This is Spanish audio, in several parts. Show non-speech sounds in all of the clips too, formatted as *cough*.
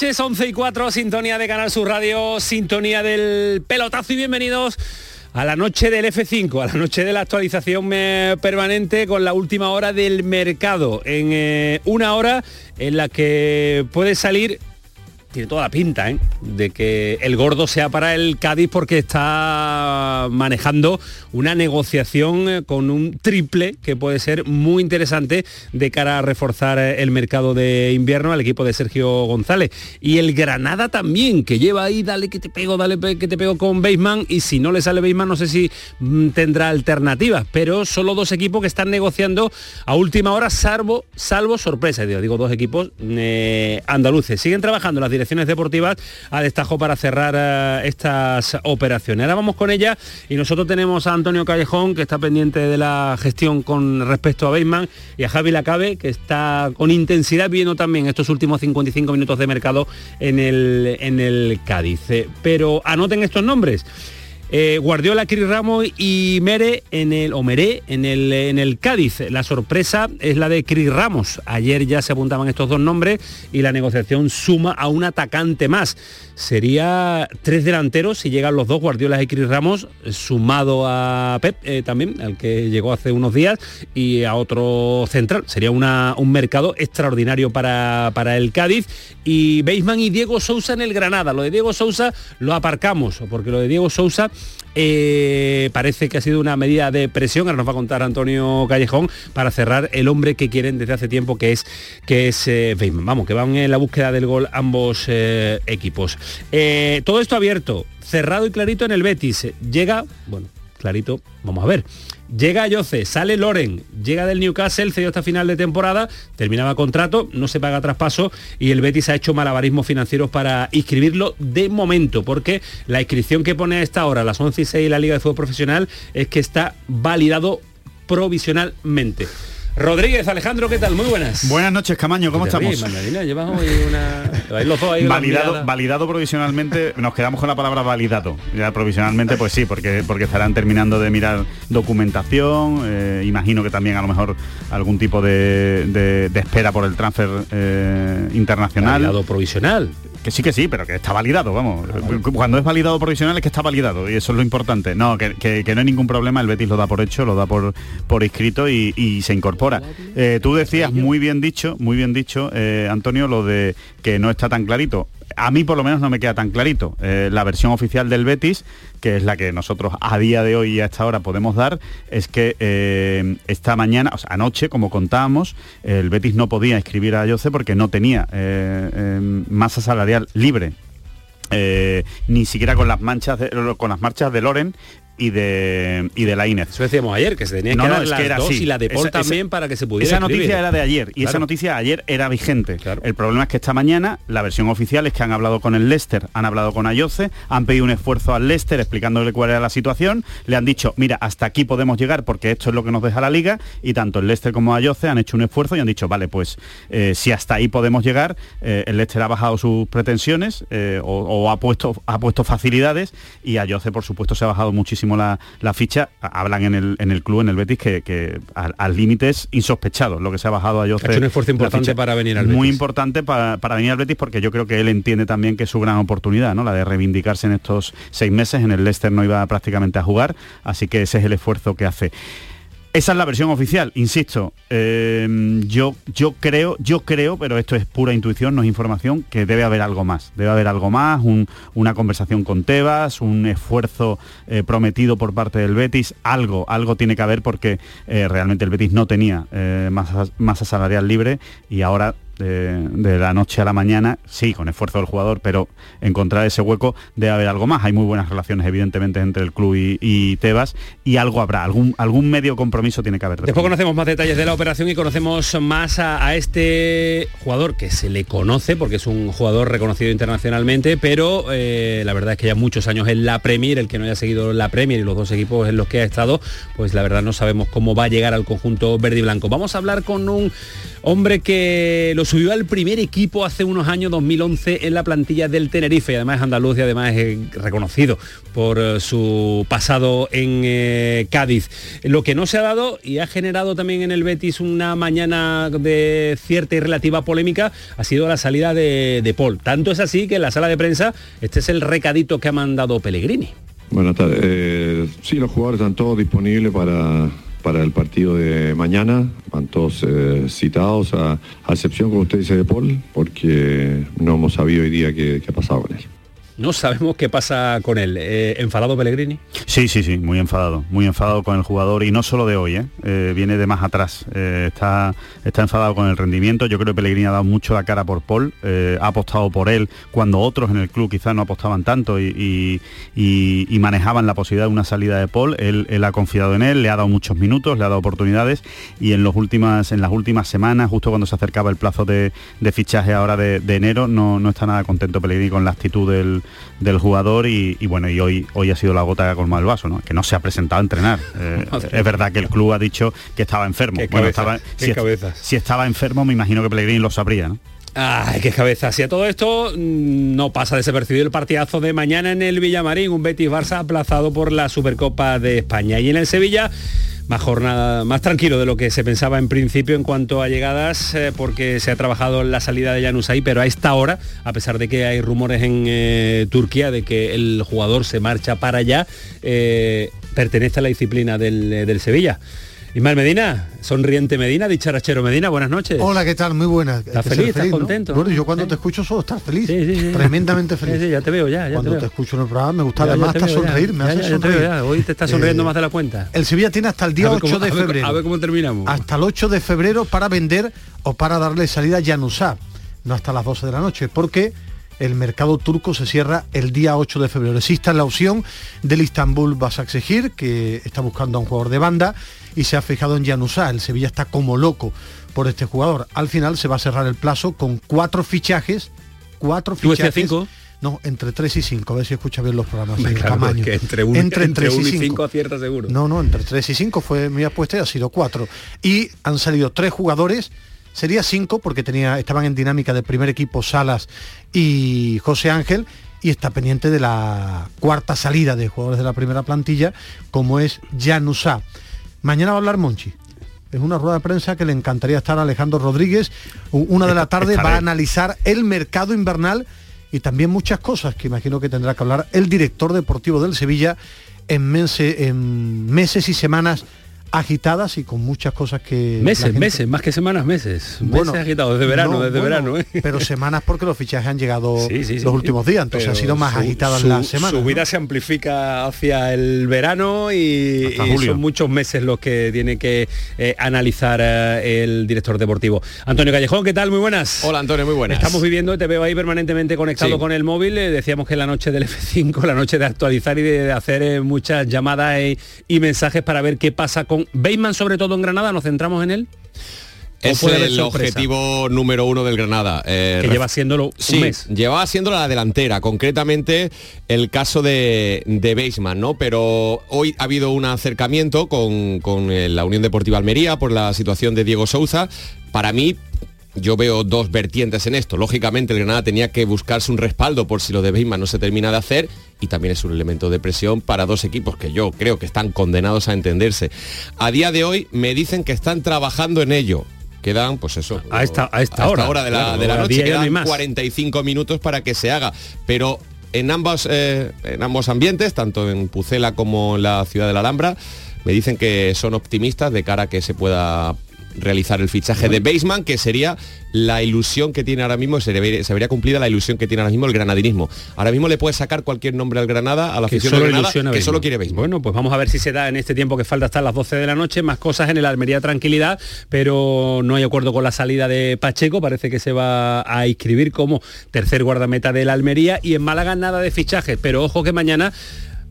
Noches, 11 y 4, sintonía de Canal Sur Radio, sintonía del pelotazo y bienvenidos a la noche del F5, a la noche de la actualización eh, permanente con la última hora del mercado, en eh, una hora en la que puede salir tiene toda la pinta ¿eh? de que el gordo sea para el Cádiz porque está manejando una negociación eh, con un triple que puede ser muy interesante de cara a reforzar eh, el mercado de invierno al equipo de Sergio González. Y el Granada también, que lleva ahí, dale que te pego, dale que te pego con Baseman y si no le sale Baseman no sé si mm, tendrá alternativas, pero solo dos equipos que están negociando a última hora, salvo, sorpresa, digo, digo dos equipos andaluces. Siguen trabajando las direcciones deportivas a destajo para cerrar eh, estas operaciones. Ahora vamos con ella y nosotros tenemos a Antonio Callejón, que está pendiente de la gestión con respecto a Beisman, y a Javi Lacabe, que está con intensidad viendo también estos últimos 55 minutos de mercado en el, en el Cádiz. Eh, pero anoten estos nombres. Eh, Guardiola, Cris Ramos y Mere en el, o en el, en el Cádiz. La sorpresa es la de Cris Ramos. Ayer ya se apuntaban estos dos nombres y la negociación suma a un atacante más. Sería tres delanteros si llegan los dos, Guardiola y Cris Ramos, sumado a Pep eh, también, al que llegó hace unos días, y a otro central. Sería un mercado extraordinario para, para el Cádiz. Y Beisman y Diego Sousa en el Granada. Lo de Diego Sousa lo aparcamos, porque lo de Diego Sousa eh, parece que ha sido una medida de presión, ahora nos va a contar Antonio Callejón, para cerrar el hombre que quieren desde hace tiempo, que es, que es eh, Vamos, que van en la búsqueda del gol ambos eh, equipos. todo esto abierto, cerrado y clarito en el Betis. Llega, bueno, clarito, vamos a ver. Llega Yoce, sale Loren, llega del Newcastle, cedió hasta final de temporada, terminaba contrato, no se paga traspaso y el Betis ha hecho malabarismos financieros para inscribirlo de momento, porque la inscripción que pone a esta hora, las 11 y 6 la Liga de Fútbol Profesional, es que está validado provisionalmente. Rodríguez, Alejandro, ¿qué tal? Muy buenas. Buenas noches, Camaño, ¿cómo estamos? validado, validado provisionalmente, nos quedamos con la palabra validado. Ya provisionalmente, pues sí, porque, porque estarán terminando de mirar documentación, eh, imagino que también a lo mejor algún tipo de, espera por el transfer eh, internacional. Validado provisional. Que sí, que sí, pero que está validado, vamos. Cuando es validado provisional es que está validado y eso es lo importante. No, que, no hay ningún problema, el Betis lo da por hecho, lo da por, por inscrito y, se incorpora. Eh, tú decías, muy bien dicho, muy bien dicho, eh, Antonio, lo de que no está tan clarito a mí por lo menos no me queda tan clarito. Eh, la versión oficial del Betis, que es la que nosotros a día de hoy y a esta hora podemos dar, es que eh, esta mañana, o sea, anoche, como contábamos, el Betis no podía inscribir a Jose porque no tenía eh, masa salarial libre. ni siquiera con las manchas con las marchas de Loren y de, y de la INEF. Eso decíamos ayer, que se tenía que dar las dos y la de Paul también para que se pudiera Esa noticia era de ayer y esa noticia ayer era vigente. El problema es que esta mañana la versión oficial es que han hablado con el Leicester, han hablado con Ayoce, han pedido un esfuerzo al Leicester explicándole cuál era la situación, le han dicho, mira, hasta aquí podemos llegar porque esto es lo que nos deja la liga y tanto el Leicester como Ayoce han hecho un esfuerzo y han dicho, vale, pues eh, si hasta ahí podemos llegar, eh, el Leicester ha bajado sus pretensiones eh, o, ha, puesto, ha puesto facilidades y Ayoce, por supuesto, se ha bajado muchísimo la, ficha, hablan en el, en el club, en el Betis, que, al, límite es insospechado lo que se ha bajado a Jose. Ha hecho un esfuerzo importante para venir al Betis. Muy importante para, venir al Betis porque yo creo que él entiende también que es su gran oportunidad, ¿no? La de reivindicarse en estos seis meses. En el Leicester no iba prácticamente a jugar, así que ese es el esfuerzo que hace. Esa es la versión oficial, insisto. Em, yo, yo creo, yo creo, pero esto es pura intuición, no es información, que debe haber algo más. Debe haber algo más, una conversación con Tebas, un esfuerzo eh, prometido por parte del Betis, algo, algo tiene que haber porque eh, realmente el Betis no tenía eh, masa, masa salarial libre y ahora de, la noche a la mañana, sí, con esfuerzo del jugador, pero encontrar ese hueco debe haber algo más. Hay muy buenas relaciones, evidentemente, entre el club y, Tebas, y algo habrá, algún, algún medio compromiso tiene que haber. Después conocemos más detalles de la operación y conocemos más a, este jugador que se le conoce, porque es un jugador reconocido internacionalmente, pero eh, la verdad es que ya muchos años en la Premier, el que no haya seguido la Premier y los dos equipos en los que ha estado, pues la verdad no sabemos cómo va a llegar al conjunto verde y blanco. Vamos a hablar con un hombre que lo subió al primer equipo hace unos años, 2011, en la plantilla del Tenerife. Además es andaluz y además es reconocido por eh, su pasado en eh, Cádiz. Lo que no se ha dado y ha generado también en el Betis una mañana de cierta y relativa polémica ha sido la salida de, Paul. Tanto es así que en la sala de prensa este es el recadito que ha mandado Pellegrini. Buenas tardes. Eh, sí, los jugadores están todos disponibles para para el partido de mañana. Van todos eh, citados, a, excepción, como usted dice, de Paul, porque no hemos sabido hoy día qué, qué ha pasado con él. No sabemos qué pasa con él. Eh, ¿Enfadado Pellegrini? Sí, sí, sí, muy enfadado. Muy enfadado con el jugador y no solo de hoy, ¿eh? Eh, viene de más atrás. está, está enfadado con el rendimiento. Yo creo que Pellegrini ha dado mucho la cara por Paul. ha apostado por él cuando otros en el club quizás no apostaban tanto y, manejaban la posibilidad de una salida de Paul. Él, ha confiado en él, le ha dado muchos minutos, le ha dado oportunidades y en, los últimas, en las últimas semanas, justo cuando se acercaba el plazo de, fichaje ahora de, enero, no, no está nada contento Pellegrini con la actitud del del jugador y, bueno, y hoy, hoy ha sido la gota que ha colmado el vaso, ¿no? que no se ha presentado a entrenar. Eh, es verdad que el club ha dicho que estaba enfermo. si, estaba enfermo, me imagino que Pellegrini lo sabría, ¿no? Ay, qué cabeza. Si a todo esto mm, no pasa desapercibido el partidazo de mañana en el Villamarín, un Betis Barça aplazado por la Supercopa de España. Y en el Sevilla más jornada, más tranquilo de lo que se pensaba en principio en cuanto a llegadas, eh, porque se ha trabajado en la salida de ahí, pero a esta hora, a pesar de que hay rumores en eh, Turquía de que el jugador se marcha para allá, eh, pertenece a la disciplina del, del Sevilla. Ismael Medina, sonriente Medina, dicharachero Medina, buenas noches. Hola, ¿qué tal? Muy buenas. ¿Estás feliz? ¿Estás contento? Bueno, yo cuando te escucho solo estás feliz. Sí, sí, Tremendamente feliz. ya te veo ya. ya cuando te, escucho en el programa me gusta además hasta sonreír, me hace sonreír. Hoy te estás sonriendo eh, más de la cuenta. El Sevilla tiene hasta el día 8 de febrero. A ver, cómo terminamos. Hasta el 8 de febrero para vender o para darle salida a Januzá. No hasta las 12 de la noche, porque el mercado turco se cierra el día 8 de febrero. Existe la opción del Istanbul Basaksehir, que está buscando a un jugador de banda, y se ha fijado en Januzá. El Sevilla está como loco por este jugador. Al final se va a cerrar el plazo con cuatro fichajes. Cuatro fichajes. cinco? No, entre 3 y 5, a ver si escucha bien los programas. entre, un, entre, entre, y 5 acierta seguro. No, no, entre 3 y 5 fue mi apuesta y ha sido 4. Y han salido tres jugadores, sería 5 porque tenía, estaban en dinámica del primer equipo Salas y José Ángel, y está pendiente de la cuarta salida de jugadores de la primera plantilla, como es Janusá. Mañana va a hablar Monchi. Es una rueda de prensa que le encantaría estar a Alejandro Rodríguez. Una de la tarde va a analizar el mercado invernal y también muchas cosas que imagino que tendrá que hablar el director deportivo del Sevilla en, en meses y semanas agitadas y con muchas cosas que... Meses, meses, más que semanas, meses. Bueno, meses agitados, desde verano, desde verano. ¿eh? Pero semanas porque los fichajes han llegado *laughs* los últimos días, entonces ha sido más agitada la semana. Su vida se amplifica hacia el verano y, son muchos meses los que tiene que eh, analizar eh, el director deportivo. Antonio Callejón, ¿qué tal? Muy buenas. Hola Antonio, muy buenas. Estamos viviendo, te veo ahí permanentemente conectado con el móvil. decíamos que la noche del F5, *laughs* la noche de actualizar y de hacer muchas llamadas y mensajes para ver qué pasa con Bateman, sobre todo en Granada, nos centramos en él. Es el objetivo número uno del Granada. Eh, que lleva haciéndolo un sí, mes. Lleva haciéndolo la delantera, concretamente el caso de, de Baseman, ¿no? Pero hoy ha habido un acercamiento con, con eh, la Unión Deportiva Almería por la situación de Diego Souza. Para mí, yo veo dos vertientes en esto. Lógicamente el Granada tenía que buscarse un respaldo por si lo de Bateman no se termina de hacer y también es un elemento de presión para dos equipos que yo creo que están condenados a entenderse. A día de hoy me dicen que están trabajando en ello. Quedan, pues eso, a esta, a esta, hora, de la, de la noche, quedan 45 minutos para que se haga. Pero en ambos, eh, en ambos ambientes, tanto en Pucela como en la ciudad de la Alhambra, me dicen que son optimistas de cara a que se pueda realizar el fichaje de Baseman, que sería la ilusión que tiene ahora mismo, se, debería- se vería cumplida la ilusión que tiene ahora mismo el granadinismo. Ahora mismo le puede sacar cualquier nombre al Granada, a la afición de Granada, que Baseman. solo quiere Baseman. Bueno, pues vamos a ver si se da en este tiempo que falta hasta las 12 de la noche, más cosas en el Almería Tranquilidad, pero no hay acuerdo con la salida de Pacheco, parece que se va a inscribir como tercer guardameta del Almería y en Málaga nada de fichajes, pero ojo que mañana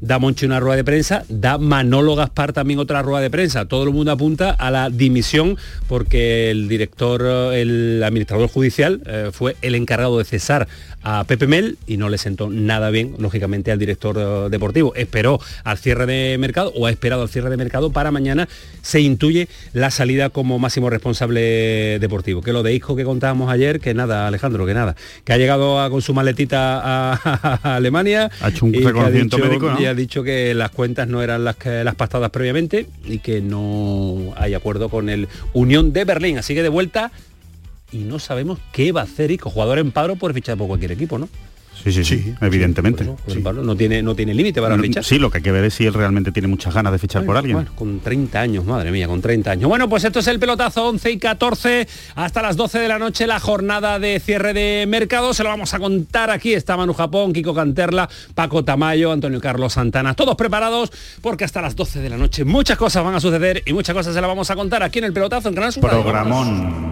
da Monchi una rueda de prensa, da Manolo Gaspar también otra rueda de prensa. Todo el mundo apunta a la dimisión porque el director, eh, el administrador judicial eh, fue el encargado de cesar a Pepe Mel y no le sentó nada bien, lógicamente, al director eh, deportivo. Esperó al cierre de mercado o ha esperado al cierre de mercado para mañana se intuye la salida como máximo responsable deportivo. Que lo de Isco que contábamos ayer, que nada, Alejandro, que nada. Que ha llegado a- con su maletita a, *laughs* a Alemania. Ha hecho un reconocimiento médico, ¿no? Y ha dicho que las cuentas no eran las, que, las pactadas previamente y que no hay acuerdo con el Unión de Berlín. Así que de vuelta y no sabemos qué va a hacer Ico, jugador en paro por fichar por cualquier equipo, ¿no? Sí, sí, sí, evidentemente. Eso, Sí. no tiene, no tiene límite para No, fichar. Sí, lo que hay que ver es si él realmente tiene muchas ganas de fichar por alguien. Bueno, con 30 años, madre mía, con 30 años. Bueno, pues esto es el pelotazo 11 y 14 hasta las 12 de la noche, la jornada de cierre de mercado. Se lo vamos a contar aquí. Está Manu Japón, Kiko Canterla, Paco Tamayo, Antonio Carlos Santana. Todos preparados porque hasta las 12 de la noche muchas cosas van a suceder y muchas cosas se las vamos a contar aquí en el pelotazo en Canal Sur. Programón.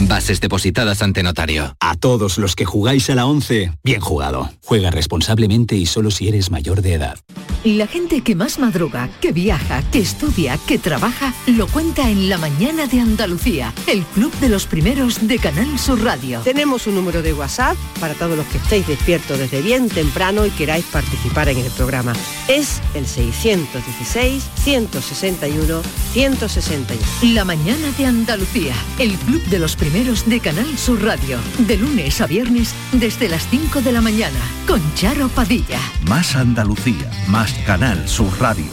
bases depositadas ante notario. A todos los que jugáis a la 11, bien jugado. Juega responsablemente y solo si eres mayor de edad. La gente que más madruga, que viaja, que estudia, que trabaja, lo cuenta en la mañana de Andalucía, el club de los primeros de Canal Sur Radio. Tenemos un número de WhatsApp para todos los que estéis despiertos desde bien temprano y queráis participar en el programa. Es el 616-161-161. La mañana de Andalucía, el club de los primeros de Canal Sur Radio, de lunes a viernes desde las 5 de la mañana, con Charo Padilla. Más Andalucía, más Canal Sur Radio.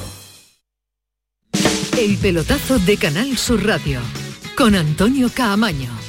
El pelotazo de Canal Sur Radio, con Antonio Caamaño.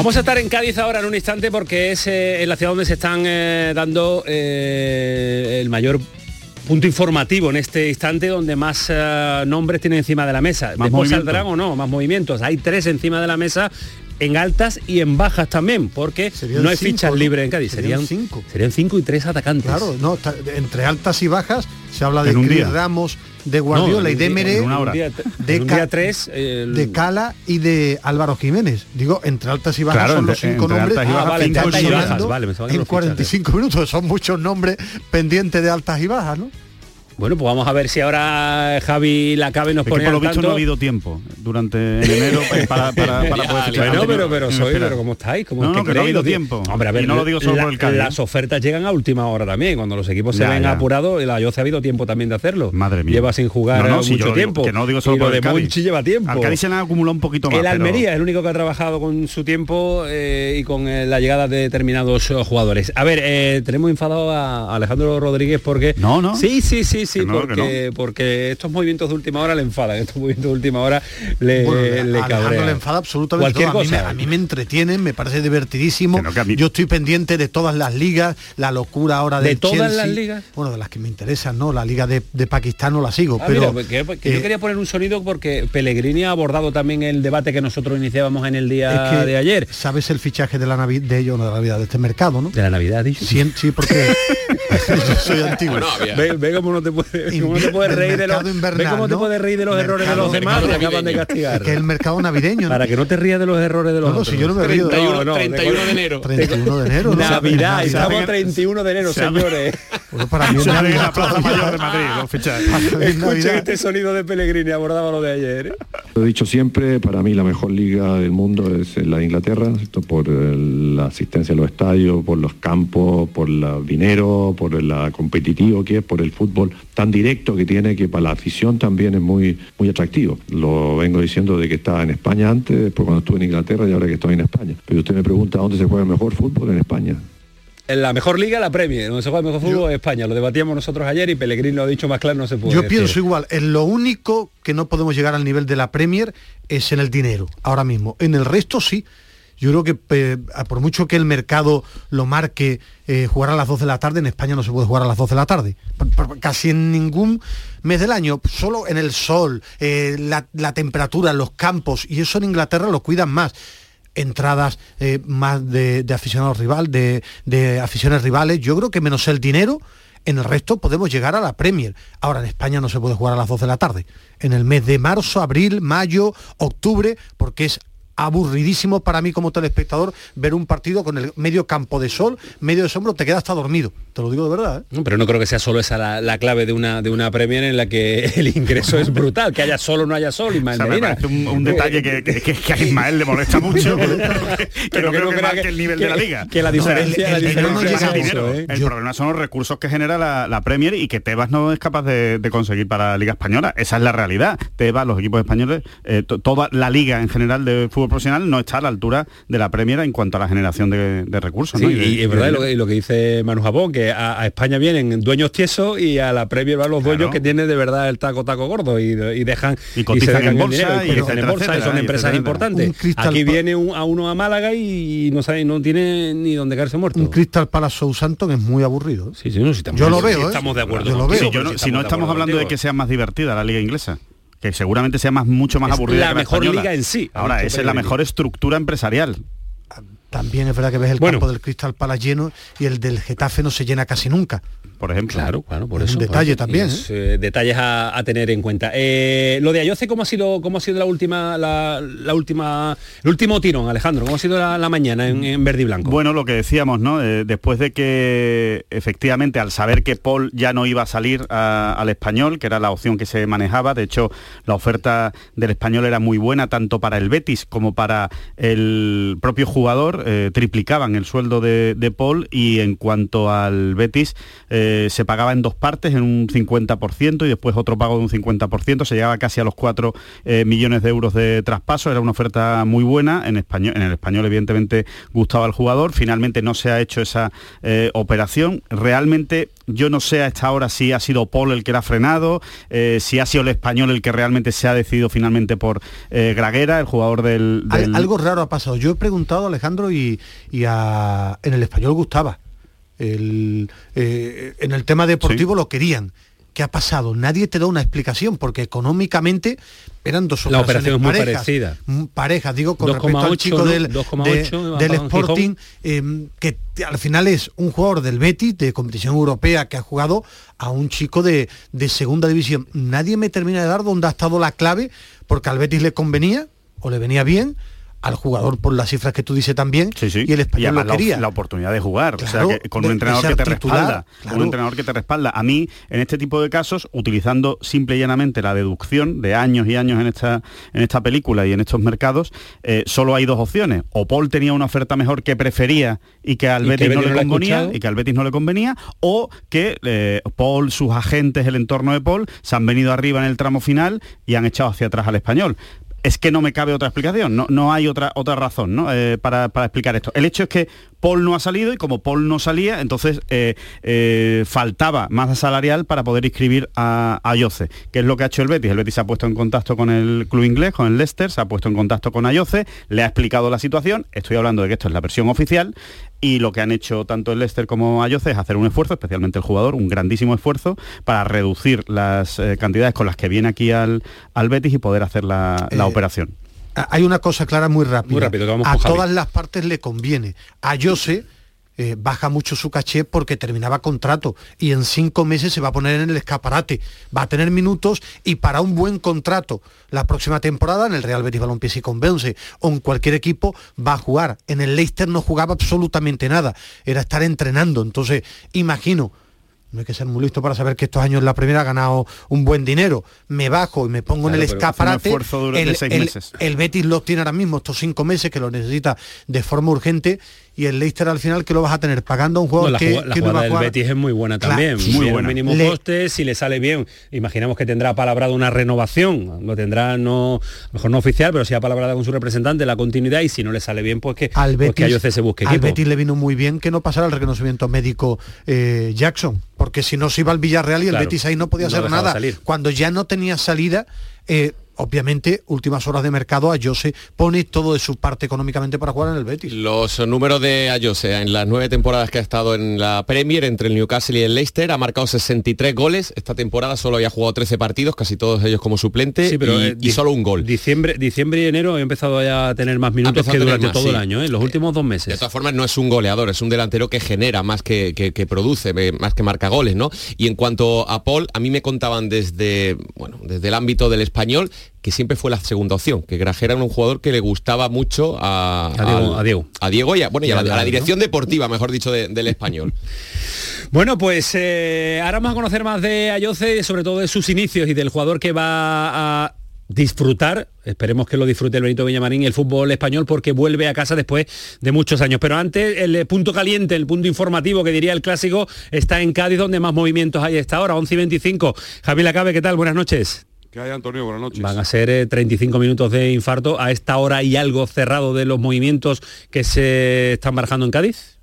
Vamos a estar en Cádiz ahora en un instante porque es eh, en la ciudad donde se están eh, dando eh, el mayor punto informativo en este instante donde más eh, nombres tiene encima de la mesa. Más Después movimiento. saldrán o no, más movimientos. Hay tres encima de la mesa en altas y en bajas también, porque Serían no hay cinco, fichas ¿no? libres en Cádiz. Serían Serían, cinco. Serían cinco y tres atacantes. Claro, no, entre altas y bajas se habla de día. Ramos, de Guardiola No, y de hora. de, Ca- tres, el- de Cala y de Álvaro Jiménez. Digo, entre altas y bajas Claro, son los cinco nombres altas y bajas, vale, y bajas, vale, en los fichajes. 45 minutos. Son muchos nombres pendientes de altas y bajas, ¿no? Bueno, pues vamos a ver si ahora Javi Lacabe nos Es que pone por lo al visto no tanto. ha habido tiempo durante en enero para, para, para *laughs* poder Ya, fichar. Bueno, pero, pero soy, pero ¿cómo estáis? ¿Cómo No, es que no, que no ha habido tiempo. Hombre, a ver, Y no lo digo solo la- por el Cádiz, Las ¿eh? ofertas llegan a última hora también, cuando los equipos se Ya, ven ya. apurados, la Yoce ha habido tiempo también de hacerlo. Madre mía. Lleva sin jugar No, no, eh, si mucho lo digo- tiempo. que no digo solo y lo por de el Cádiz. Monchi lleva tiempo. Al Cádiz se le ha acumulado un poquito más. El pero- Almería es el único que ha trabajado con su tiempo eh, y con eh, la llegada de determinados eh, jugadores. A ver, eh, tenemos enfadado a Alejandro Rodríguez porque... No, no. Sí, sí, sí, sí. no, porque, estos movimientos de última hora le enfadan, estos movimientos de última hora le, Bueno, le cabrean. le enfada absolutamente Cualquier todo. A mí, me, cosa. a mí me entretienen, me parece divertidísimo. Que no, que a mí- Yo estoy pendiente de todas las ligas, la locura ahora ¿De del todas Chelsea. las ligas? Bueno, de las que me interesan, ¿no? La liga de, de Pakistán no la sigo, Ah, pero... mira, pues que, yo eh, quería poner un sonido porque Pellegrini ha abordado también el debate que nosotros iniciábamos en el día es que, de ayer. ¿Sabes el fichaje de la Navidad, de ellos, no, de la Navidad, de este mercado, no? De la Navidad, dicho. Sí, sí, porque *laughs* *laughs* yo soy antiguo. Bueno, había- Ve, ve cómo no te puedes, *laughs* cómo te puedes reír de los, mercado invernal, ve cómo te puedes reír de los errores de Mercado- los demás, mercado acaban de castigar. Es que el mercado navideño, ¿no? Para que no te rías de los errores de los No, no, otros. si yo no me río de- 31, No, no, 31 de enero. 31 de enero, ¿no? Navidad, Navidad. estamos a 31 de enero, señores. Bueno, para mí es Navidad la Plaza. Mayor de Madrid, los Escuchen este sonido de Pellegrini, abordaba lo de ayer. Lo he dicho siempre, para mí la mejor liga del mundo es la de Inglaterra, ¿cierto? por eh, la asistencia a los estadios, por los campos, por el dinero, por la competitivo que es, por el fútbol tan directo que tiene que para la afición también es muy, muy atractivo. Lo vengo diciendo de que estaba en España antes, después cuando estuve en Inglaterra y ahora que estoy en España. Pero usted me pregunta dónde se juega el mejor fútbol en España. En la mejor liga, la Premier, donde se juega el mejor fútbol es España. Lo debatíamos nosotros ayer y Pellegrini lo ha dicho más claro, no se puede. Yo decir. pienso igual, en lo único que no podemos llegar al nivel de la Premier es en el dinero, ahora mismo. En el resto sí. Yo creo que por mucho que el mercado lo marque eh, jugar a las 2 de la tarde, en España no se puede jugar a las 2 de la tarde. Casi en ningún mes del año, solo en el sol, eh, la, temperatura, los campos, y eso en Inglaterra lo cuidan más entradas eh, más de, aficionados rival, de, de aficiones rivales. Yo creo que menos el dinero, en el resto podemos llegar a la Premier. Ahora en España no se puede jugar a las 2 de la tarde. En el mes de marzo, abril, mayo, octubre, porque es aburridísimo para mí como telespectador ver un partido con el medio campo de sol, medio de sombra, te queda hasta dormido. Te lo digo de verdad. ¿eh? No, pero no creo que sea solo esa la, la clave de una, de una Premier en la que *laughs* el ingreso es brutal, que haya sol o no haya sol, O Ismael sea, me Medina. parece un, un detalle que, que- que- que a Ismael le molesta *laughs* mucho, *laughs* pero que, que no creo que marque el nivel de la liga. que la O diferencia, el- problema son los recursos que genera la, la Premier y que Tebas no es capaz de, de conseguir para la Liga Española. Esa es la realidad. Tebas, los equipos españoles, eh, to- toda la liga en general de fútbol profesional no está a la altura de la Premier en cuanto a la generación de, de recursos. Sí, ¿no? de- y es de verdad dinero. lo, que- lo que dice Manu Japón, que a, a España vienen dueños tiesos y a la Premier van los dueños Claro. que tienen de verdad el taco taco gordo y, y dejan Y cotizan se dejan en bolsa, dinero, y cotizan en etcétera, bolsa y etcétera, son empresas etcétera. importantes. Aquí Pa- viene un- a uno a Málaga y no sabe, no tiene ni dónde caerse muerto. Un Crystal Palace Southampton es muy aburrido. ¿eh? Sí, sí, no, si estamos, Yo lo veo, ¿eh? estamos de acuerdo. Yo lo veo. Yo no- si no de estamos hablando de que sea más divertida la liga inglesa que seguramente sea más mucho más Es aburrida la que mejor liga en sí, ahora esa es la mejor estructura empresarial También es verdad que ves el Bueno. campo del Crystal Palace lleno y el del Getafe no se llena casi nunca. por ejemplo Claro, claro, por Es eso. un por detalle eso. también, es, eh, detalles a, a tener en cuenta. Eh, lo de Ayoce, ¿cómo ha sido, cómo ha sido la última, la, la última, el último tirón, Alejandro? ¿Cómo ha sido la, la mañana en, en verde y blanco? Bueno, lo que decíamos, ¿no? Eh, después de que efectivamente al saber que Paul ya no iba a salir a- al español, que era la opción que se manejaba, de hecho la oferta del español era muy buena tanto para el Betis como para el propio jugador, eh, triplicaban el sueldo de, Paul y en cuanto al Betis eh, se pagaba en dos partes, en un 50% y después otro pago de un 50%, se llegaba casi a los 4 millones de euros de traspaso, era una oferta muy buena, en, español, en el español evidentemente gustaba al jugador, finalmente no se ha hecho esa eh, operación, realmente yo no sé a esta hora si ha sido Paul el que la ha frenado, eh, si ha sido el español el que realmente se ha decidido finalmente por eh, Graguera, el jugador del... Al- del- Algo raro ha pasado. Yo he preguntado a Alejandro y, y a- en el español gustaba. El, eh, en el tema deportivo lo querían. ¿Qué ha pasado? Nadie te da una explicación porque económicamente eran dos La operaciones operación es muy parejas. parecida. Mm, Parejas, digo, con respecto 2,8, al chico ¿no? del, 2,8 de- me del pagan Sporting, eh, que al final es un jugador del Betis, de competición europea, que ha jugado a un chico de, de segunda división. Nadie me termina de dar dónde ha estado la clave, porque al Betis le convenía o le venía bien, al jugador por las cifras que tú dices también, Sí, sí. y el español además lo la- quería. La, oportunidad de jugar, Claro, o sea, que con un de- entrenador que te titular, respalda, claro. un entrenador que te respalda. A mí, en este tipo de casos, utilizando simple y llanamente la deducción de años y años en esta, en esta película y en estos mercados, eh, solo hay dos opciones. O Paul tenía una oferta mejor que prefería y que al Y que Betis no le no le ha convenía, y que al Betis no le convenía, o que eh, Paul, sus agentes, el entorno de Paul, se han venido arriba en el tramo final y han echado hacia atrás al español es que no me cabe otra explicación, no, no hay otra, otra razón ¿no? Eh, para, para explicar esto. El hecho es que Paul no ha salido y como Paul no salía, entonces eh, eh, faltaba masa salarial para poder inscribir a, Ayoce. ¿Qué es lo que ha hecho el Betis? El Betis se ha puesto en contacto con el club inglés, con el Leicester, se ha puesto en contacto con Ayoce, le ha explicado la situación, estoy hablando de que esto es la versión oficial, y lo que han hecho tanto el Leicester como Ayoce es hacer un esfuerzo, especialmente el jugador, un grandísimo esfuerzo para reducir las eh, cantidades con las que viene aquí al, al Betis y poder hacer la, la operación. Ah, Hay una cosa clara muy rápida. Muy rápido, vamos a Javi. todas las partes le conviene. A Jose eh, baja mucho su caché porque terminaba contrato y en cinco meses se va a poner en el escaparate. Va a tener minutos y para un buen contrato la próxima temporada en el Real Betis Balompié si convence o en cualquier equipo va a jugar. En el Leicester no jugaba absolutamente nada. Era estar entrenando. Entonces, imagino no hay que ser muy listo para saber que estos años la primera ha ganado un buen dinero. Me bajo y me pongo Claro, en el escaparate. el, seis el- meses. el Betis los tiene ahora mismo estos cinco meses que lo necesita de forma urgente y el Leicester al final que lo vas a tener pagando un No, jugador la, que, jugada- la que no va jugada a del jugar. Betis es muy buena también. muy sí. buena. mínimo Le- coste, si le sale bien, imaginamos que tendrá palabrado una renovación, lo tendrá no, mejor no oficial, pero sí ha palabrado con su representante la continuidad y si no le sale bien, pues que, al pues que Betis, se busque al equipo. Betis le vino muy bien que no pasara el reconocimiento médico eh, Jackson, porque si no se iba al Villarreal y el Claro, Betis ahí no podía no hacer nada. salir. Cuando ya no tenía salida, eh, obviamente, últimas horas de mercado, a Jose pone todo de su parte económicamente para jugar en el Betis. Los números de Ayose en las nueve temporadas que ha estado en la Premier entre el Newcastle y el Leicester ha marcado 63 goles. Esta temporada solo había jugado 13 partidos, casi todos ellos como suplente Sí, pero y, eh, y solo un gol. Diciembre, diciembre y enero he empezado ya a tener más minutos que durante más, todo sí. el año, ¿eh? los últimos dos De meses. todas formas, no es un goleador, es un delantero que genera más que, que- que produce, eh, más que marca goles, ¿no? Y en cuanto a Paul, a mí me contaban desde, bueno, desde el ámbito del español que siempre fue la segunda opción, que Grajera era un jugador que le gustaba mucho a, A Diego- al- a Diego. a Diego y a, bueno, y Y a, a la, dirección deportiva, mejor dicho, de- del español. *laughs* Bueno, pues eh, ahora vamos a conocer más de Ayoce y sobre todo de sus inicios y del jugador que va a disfrutar, esperemos que lo disfrute el Benito Villamarín, el fútbol español, porque vuelve a casa después de muchos años. Pero antes, el eh, punto caliente, el punto informativo que diría el clásico, está en Cádiz, donde más movimientos hay a esta hora, 11 y 25. Javier Lacabe, ¿qué tal? Buenas noches. ¿Qué hay, Antonio? Buenas noches. Van a ser eh, 35 minutos de infarto a esta hora y algo cerrado de los movimientos que se están barajando en Cádiz.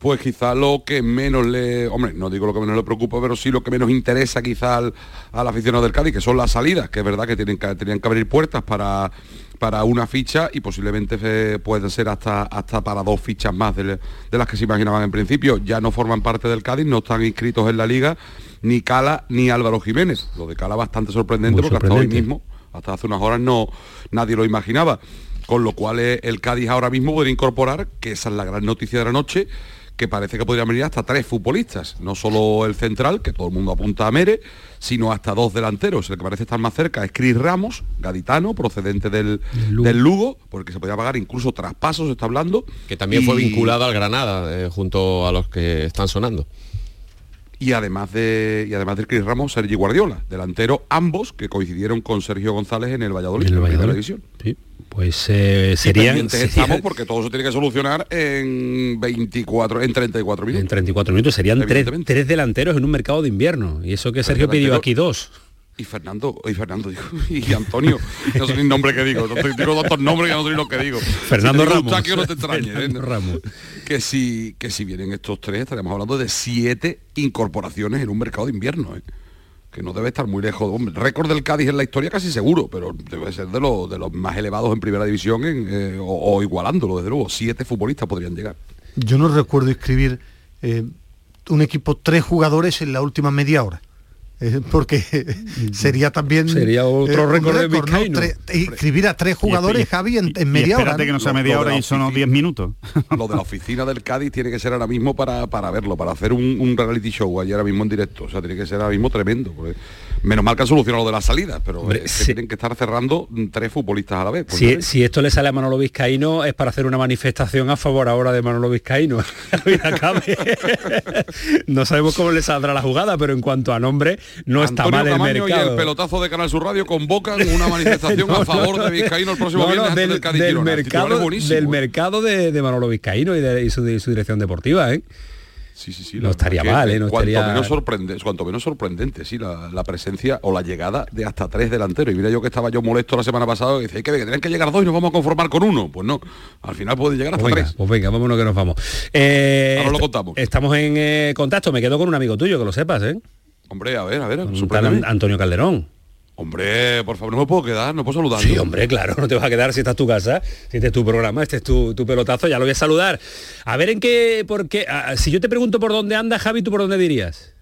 Pues quizá lo que menos le... Hombre, no digo lo que menos le preocupa, pero sí lo que menos interesa quizá al, al aficionado del Cádiz, que son las salidas, que es verdad que tienen que, tenían que abrir puertas para, para una ficha y posiblemente pueden ser hasta, hasta para dos fichas más de, de las que se imaginaban en principio. Ya no forman parte del Cádiz, no están inscritos en la liga ni Cala ni Álvaro Jiménez. Lo de Cala bastante sorprendente Muy porque hasta hoy sorprendente. mismo, hasta hace unas horas no nadie lo imaginaba. Con lo cual eh, el Cádiz ahora mismo puede incorporar, que esa es la gran noticia de la noche, que parece que podrían venir hasta tres futbolistas, no solo el central, que todo el mundo apunta a Mere, sino hasta dos delanteros. El que parece estar más cerca es Cris Ramos, gaditano, procedente del, del Lugo, porque se podía pagar incluso traspasos, se está hablando. Que también fue vinculado al Granada, eh, junto a los que están sonando. y además de y además de Cris Ramos, Sergi Guardiola, delantero ambos que coincidieron con Sergio González en el Valladolid, En el en la primera Valladolid. división. Sí, pues eh, serían- estamos porque todo se tiene que solucionar en 24, en 34 minutos. en 34 minutos serían tres, tres delanteros en un mercado de invierno. Y eso que Sergio pidió aquí dos. Y Fernando, y Fernando digo, *laughs* y Antonio, no sé ni el nombre que digo, no te digo tantos nombres que no sé ni lo que digo. *laughs* Fernando Si no te *laughs* ¿eh? Ramos. Que si, que si vienen estos tres, estaremos hablando de siete incorporaciones en un mercado de invierno, ¿eh? Que no debe estar muy lejos. Hombre, récord del Cádiz en la historia casi seguro, pero debe ser de, los de los más elevados en primera división eh, o, igualándolo, desde luego. Siete futbolistas podrían llegar. Yo no recuerdo escribir eh, un equipo tres jugadores en la última media hora. Eh, porque *laughs* sería también Sería otro un récord de ¿no? Vizcaíno. Tre- escribir a tres jugadores, Y- Javi, en, en y media hora. espérate que no sea media hora y son oficina. 10 minutos. *laughs* Lo de la oficina del Cádiz tiene que ser ahora mismo para, para verlo, para hacer un, un reality show allí ahora mismo en directo. O sea, tiene que ser ahora mismo tremendo. porque menos mal que han solucionado lo de las salidas, pero Hombre, es que sí. tienen que estar cerrando tres futbolistas a la vez. Pues Si, esto le sale a Manolo Vizcaíno es para hacer una manifestación a favor ahora de Manolo Vizcaíno. *laughs* *laughs* No sabemos cómo le saldrá la jugada, pero en cuanto a nombre, no está mal el Camaño y mercado. el pelotazo de Canal Sur Radio convocan *laughs* una manifestación No, a favor no, de Vizcaíno el próximo viernes antes del, del mercado, del ¿eh? mercado de, de Manolo Vizcaíno y de y su, de su dirección deportiva, ¿eh? Sí, sí, sí. No estaría mal, ¿eh? No cuanto estaría- menos sorprendente, cuanto menos sorprendente, sí, la, la presencia o la llegada de hasta tres delanteros. Y mira yo que estaba yo molesto la semana pasada y dice, que que tienen que llegar dos y nos vamos a conformar con uno. Pues no, al final puede llegar hasta Pues venga, tres. pues venga, vámonos que nos vamos. Eh, Ahora lo contamos. Estamos en eh, contacto, me quedo con un amigo tuyo, que lo sepas, ¿eh? Hombre, a ver, a ver, Antonio Calderón. Hombre, por favor, no me puedo quedar, no puedo saludar. Sí, hombre, claro, no te vas a quedar si esta es tu casa, si este es tu programa, este es tu, tu pelotazo, ya lo voy a saludar. A ver en qué, porque ah, si yo te pregunto por dónde anda Javi, ¿tú por dónde dirías?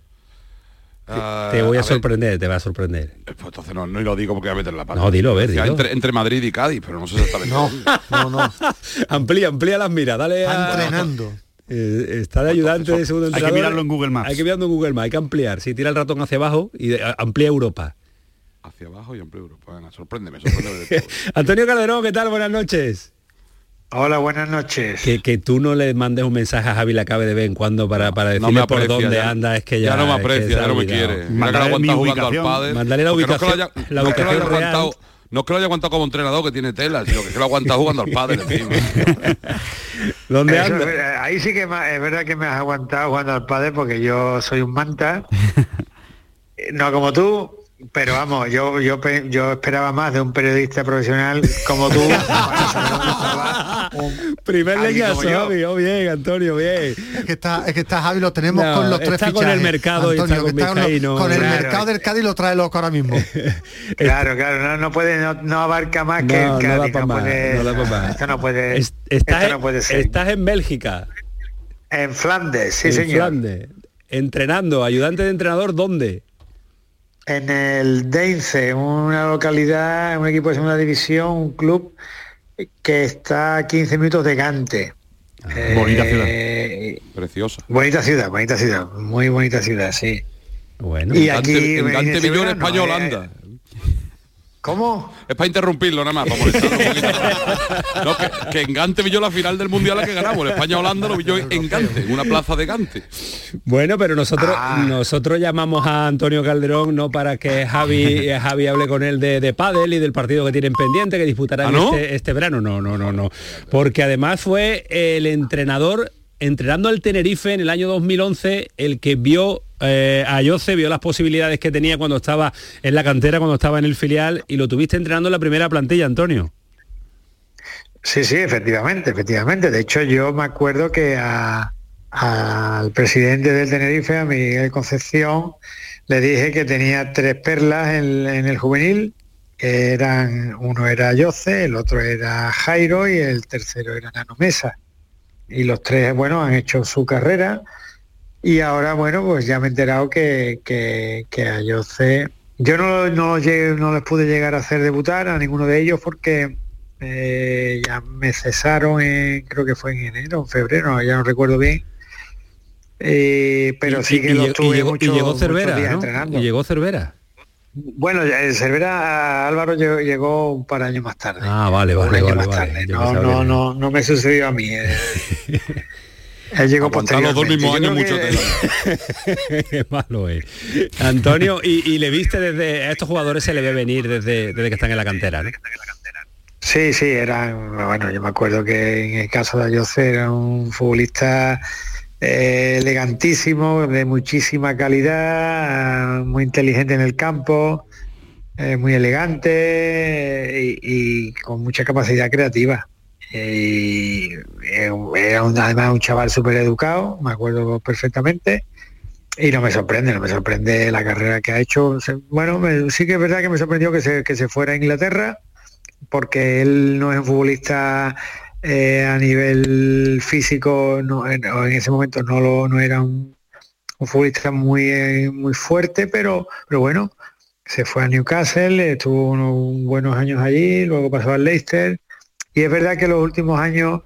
Ah, te voy a, sorprender, te va a sorprender. Pues entonces no, no lo digo porque voy a meter la pata. No, dilo, a ver, dilo. Entre, entre Madrid y Cádiz, pero no sé exactamente. *laughs* No, no, no. *laughs* amplía, amplía las miras, dale a... Entrenando. *laughs* Eh, está de ayudante de segundo Hay que mirarlo en Google Maps. Hay que mirarlo en Google Maps, hay que ampliar. Si tira el ratón hacia abajo y de- a- amplía Europa. Hacia abajo y amplio Europa. Venga, sorpréndeme, sorpréndeme de todo. *laughs* Antonio Calderón, ¿qué tal? Buenas noches. Hola, buenas noches. Que, que tú no le mandes un mensaje a Javi Lacabe de vez en cuando para, para No decirle por dónde ya- anda, es que ya... ya no me es que aprecia, se ya no me quiere. Mándale mi al la Porque no es que lo ubicación- haya- la no es que lo haya ubicación real. aguantado- No es que lo haya aguantado como entrenador que tiene tela, sino que es que lo aguanta jugando al padre encima. *laughs* ¿Dónde Eso anda? ahí sí que me- es verdad que me has aguantado jugando al padre porque yo soy un manta. *laughs* Eh, no como tú, pero vamos, yo, yo, yo esperaba más de un periodista profesional como tú. un- *laughs* Primer leñazo. Javi. Oh, bien, Antonio, bien. Es que está, es que está Javi, lo tenemos No, con los tres está con fichajes. el mercado y está Antonio, con que con, lo- Vizcaíno. con el Claro. mercado del Cádiz lo trae loco ahora mismo. *laughs* Claro, claro, no, no puede, no, no abarca más que No, el no da Cádiz, no más, puede- no más. Esto no puede, Es- estás, esto no puede ser. estás en Bélgica, En Flandes, sí en señor. Flandes, entrenando, ayudante de entrenador, ¿dónde? En el Deinze, una localidad, un equipo de segunda división, un club que está a 15 minutos de Gante. Eh, bonita ciudad. Preciosa. Bonita ciudad, bonita ciudad, muy bonita ciudad, sí. Bueno, Y aquí Gante- en Gante España, eh, Holanda. ¿Cómo? Es para interrumpirlo nada más, para molestarlo un poquito. No, que, que en Gante vio la final del Mundial la que ganamos. El España-Holanda lo vio en Gante, en una plaza de Gante. Bueno, pero nosotros Ah. nosotros llamamos a Antonio Calderón no para que Javi *laughs* eh, Javi hable con él de, de pádel y del partido que tienen pendiente que disputarán ¿Ah, no? este, este verano. No, no, no, no. Porque además fue el entrenador entrenando al Tenerife en el año 2011 el que vio eh, a Jose, vio las posibilidades que tenía cuando estaba en la cantera, cuando estaba en el filial y lo tuviste entrenando en la primera plantilla, Antonio. Sí, sí, efectivamente, efectivamente. De hecho, yo me acuerdo que al presidente del Tenerife, a Miguel Concepción, le dije que tenía tres perlas en, en el juvenil, que eran, uno era Yoce, el otro era Jairo y el tercero era Nano Mesa. Y los tres, bueno, han hecho su carrera y ahora, bueno, pues ya me he enterado que, que, que a Yoce... Yo no, no, llegué- no les pude llegar a hacer debutar a ninguno de ellos porque eh, ya me cesaron en, creo que fue en enero, en febrero, ya no recuerdo bien. Eh, pero Y- sí que y los tuve y llegó, y llegó Cervera, días ¿no? entrenando. Y llegó Cervera. Bueno, el Cervera Álvaro llegó, un par de años más tarde. Ah, vale, vale, vale, más vale. tarde. Yo No, no, no, no me sucedió a mí. eh. *laughs* Él llegó los dos mismos años mucho que- tela. *laughs* Qué malo es. Antonio, y, y le viste desde, a estos jugadores se le ve venir desde, desde que están en la cantera, ¿no? Sí, sí, era, bueno, yo me acuerdo que en el caso de Ayoce era un futbolista eh, elegantísimo, de muchísima calidad, muy inteligente en el campo, eh, muy elegante y, y con mucha capacidad creativa. Y eh, era un- además un chaval súper educado, me acuerdo perfectamente. Y no me sorprende, no me sorprende la carrera que ha hecho. Bueno, sí que es verdad que me sorprendió que se, que se fuera a Inglaterra, porque él no es un futbolista eh, a nivel físico, en ese momento no, lo, no era un, un futbolista muy, eh, muy fuerte, pero, pero bueno, se fue a Newcastle, estuvo unos buenos años allí, luego pasó al Leicester, y es verdad que los últimos años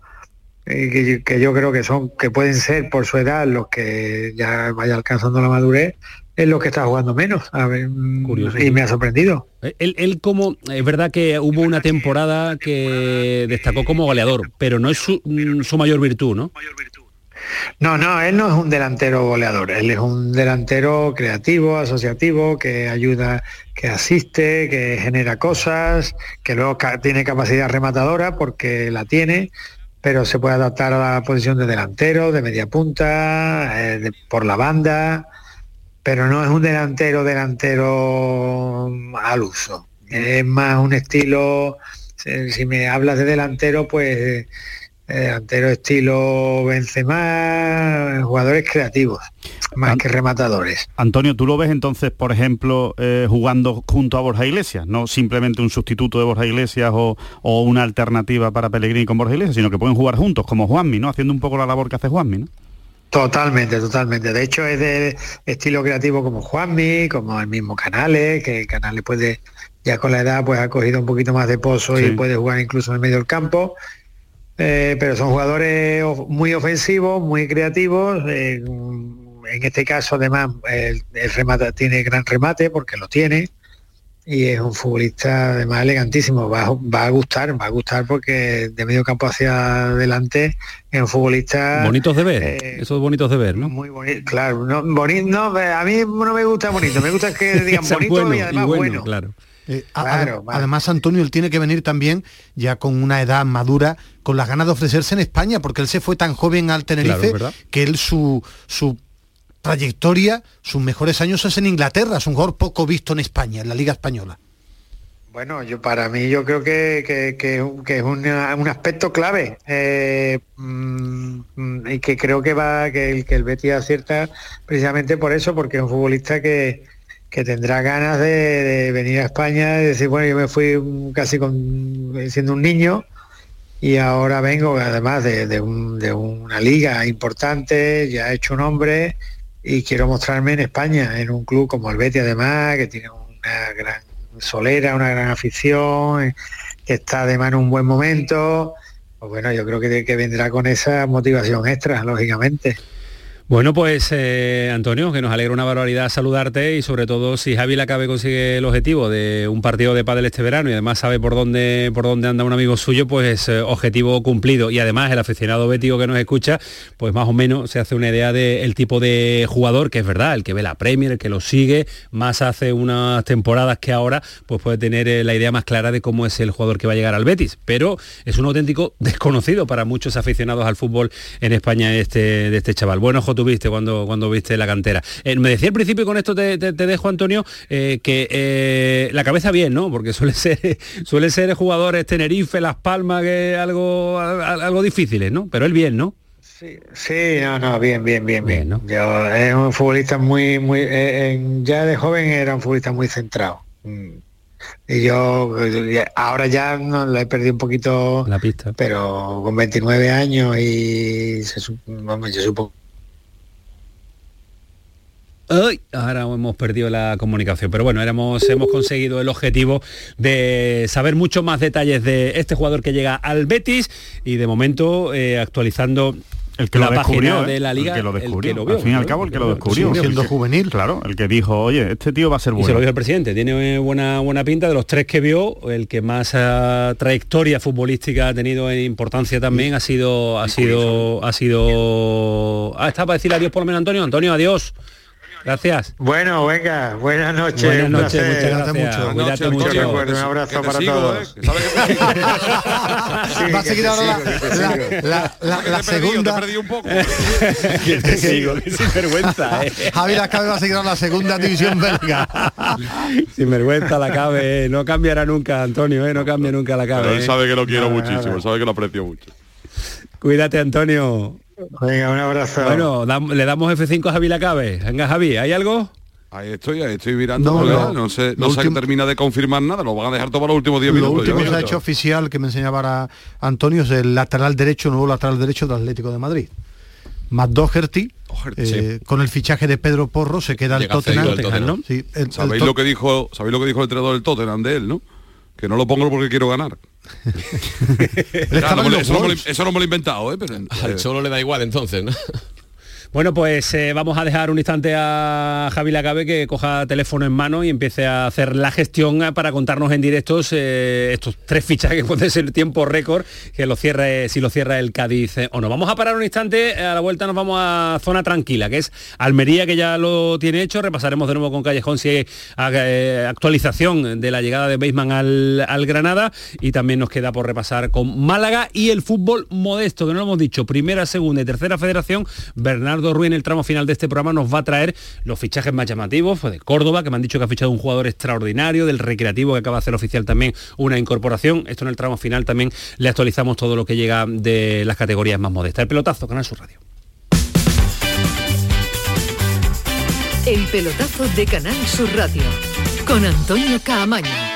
eh, que, yo- que yo creo que son, que pueden ser por su edad los que ya vaya alcanzando la madurez, es lo que está jugando menos. A ver, mm, Curioso, y me ha sorprendido. Él, él como, es verdad que hubo una temporada que destacó como goleador, pero no es su, mm, su mayor virtud, ¿no? No, no, él no es un delantero goleador, él es un delantero creativo, asociativo, que ayuda, que asiste, que genera cosas, que luego tiene capacidad rematadora porque la tiene, pero se puede adaptar a la posición de delantero, de media punta, eh, por la banda, pero no es un delantero delantero mm, al uso. Es más un estilo, si si me hablas de delantero, pues eh, delantero estilo Benzema, jugadores creativos, más que rematadores. Antonio, ¿tú lo ves entonces, por ejemplo, eh, jugando junto a Borja Iglesias? No simplemente un sustituto de Borja Iglesias o, o una alternativa para Pellegrini con Borja Iglesias, sino que pueden jugar juntos, como Juanmi, ¿no? Haciendo un poco la labor que hace Juanmi, ¿no? Totalmente, totalmente. De hecho es de estilo creativo como Juanmi, como el mismo Canales, que Canales puede, ya con la edad, pues ha cogido un poquito más de pozo y puede jugar incluso en el medio del campo. Eh, pero son jugadores muy ofensivos, muy creativos. eh, en este caso, además, el, el remata, tiene gran remate porque lo tiene. Y es un futbolista además elegantísimo. Va, a- va a gustar, va a gustar porque de medio campo hacia adelante es un futbolista Bonitos de ver, eh, esos bonitos de ver, ¿no? muy bonito, claro, no, bonito, no, a mí no me gusta bonito, me gusta que *laughs* digan bonito y además bueno. claro. Eh, a- Claro, a- además, Antonio, él tiene que venir también ya con una edad madura, con las ganas de ofrecerse en España, porque él se fue tan joven al Tenerife que él su, su trayectoria, sus mejores años es en Inglaterra, es un jugador poco visto en España, en la Liga Española. Bueno, yo para mí yo creo que, que- que es un- que es una- un aspecto clave eh, mm, y que creo que va que el, que el Betis acierta precisamente por eso, porque es un futbolista que, que tendrá ganas de, de venir a España y decir, bueno, yo me fui casi con, siendo un niño y ahora vengo además de, de un- de una liga importante, ya he hecho nombre y quiero mostrarme en España, en un club como el Betis además, que tiene una gran solera, una gran afición, que está además en un buen momento. Pues bueno, yo creo que, que vendrá con esa motivación extra, lógicamente. Bueno, pues eh, Antonio, que nos alegra una barbaridad saludarte y sobre todo si Javi Lacabe consigue el objetivo de un partido de pádel este verano y además sabe por dónde por dónde anda un amigo suyo, pues eh, objetivo cumplido. Y además el aficionado bético que nos escucha, pues más o menos se hace una idea del tipo de jugador que es verdad, el que ve la Premier, el que lo sigue, más hace unas temporadas que ahora, pues puede tener eh, la idea más clara de cómo es el jugador que va a llegar al Betis. Pero es un auténtico desconocido para muchos aficionados al fútbol en España este, de este chaval. Buen ojo tuviste cuando, cuando viste la cantera. Eh, me decía al principio, y con esto te, te- te dejo, Antonio, eh, que eh, la cabeza bien, ¿no? Porque suele ser, *laughs* suele ser jugadores Tenerife, Las Palmas, que algo, al- algo difíciles, ¿no? Pero él bien, ¿no? Sí, no, no, bien, bien, bien, bien. Yo, es un futbolista muy, muy, eh, en- ya de joven era un futbolista muy centrado. Mm. Y yo ahora ya no le he perdido un poquito la pista, pero con 29 años y se, vamos, yo supongo Ay, ahora hemos perdido la comunicación, pero bueno, éramos, hemos conseguido el objetivo de saber mucho más detalles de este jugador que llega al Betis y de momento eh, actualizando El que la lo descubrió, página ¿eh? de la liga, el que lo el descubrió. que lo vio, al fin y al cabo, el que lo Sí, descubrió. siendo El que- juvenil. Claro, el que dijo, oye, este tío va a ser Y bueno. se lo dijo el presidente, tiene buena, buena pinta de los tres que vio, el que más ah, trayectoria futbolística ha tenido en importancia también ha sido, ha sido, ha sido. Ah, está para decirle adiós por lo menos Antonio. Antonio, adiós. Gracias. Bueno, venga, buenas noches. Buenas noches, placer. muchas gracias. Cuídate Cuídate mucho. mucho. recuerdo, un abrazo para todos. *laughs* Va a seguir ahora la, la- la- la- la segunda. *laughs* que te sigo, que sin vergüenza, *laughs* eh. Javier Acabe va a seguir ahora la segunda división belga. Sin vergüenza la cabe, eh. no cambiará nunca, Antonio, eh. no cambia nunca la cabe. Pero él eh. sabe que lo quiero Nada, muchísimo, él sabe que lo aprecio mucho. Cuídate, Antonio. Venga, un abrazo. Bueno, dam- le damos F5 a Javi Lacabe. Venga, Javi, ¿hay algo? Ahí estoy, ahí estoy mirando, No, no. no, sé, Lo no se último- termina de confirmar nada, lo van a dejar todo para los últimos 10 Lo minutos. último yo que se ha hecho oficial que me enseñaba ahora Antonio es el lateral derecho, nuevo lateral derecho del Atlético de Madrid. Matt Doherty, eh, con el fichaje de Pedro Porro se queda el Llega Tottenham. cedido el Tottenham, ¿no? Sí, el- el ¿Sabéis Tot- lo que dijo, sabéis lo que dijo el entrenador del Tottenham de él, no? Que no lo pongo porque quiero ganar. *laughs* No eso, no me lo, eso no me lo he inventado, ¿eh? Pero, Al Cholo le da igual entonces, ¿no? Bueno, pues eh, vamos a dejar un instante a Javi Lacabe que coja teléfono en mano y empiece a hacer la gestión eh, para contarnos en directos eh, estos tres fichajes que puede ser tiempo récord, que lo cierre, si lo cierra el Cádiz o no. Vamos a parar un instante, a la vuelta nos vamos a zona tranquila, que es Almería, que ya lo tiene hecho. Repasaremos de nuevo con Callejón si hay actualización de la llegada de Beisman al, al Granada y también nos queda por repasar con Málaga y el fútbol modesto, que no lo hemos dicho, primera, segunda y tercera federación, Bernardo Ruiz en el tramo final de este programa nos va a traer los fichajes más llamativos, fue de Córdoba, que me han dicho que ha fichado un jugador extraordinario, del Recreativo, que acaba de hacer oficial también una incorporación. Esto en el tramo final también le actualizamos todo lo que llega de las categorías más modestas. El pelotazo, Canal Sur Radio. El pelotazo de Canal Sur Radio con Antonio Caamaño.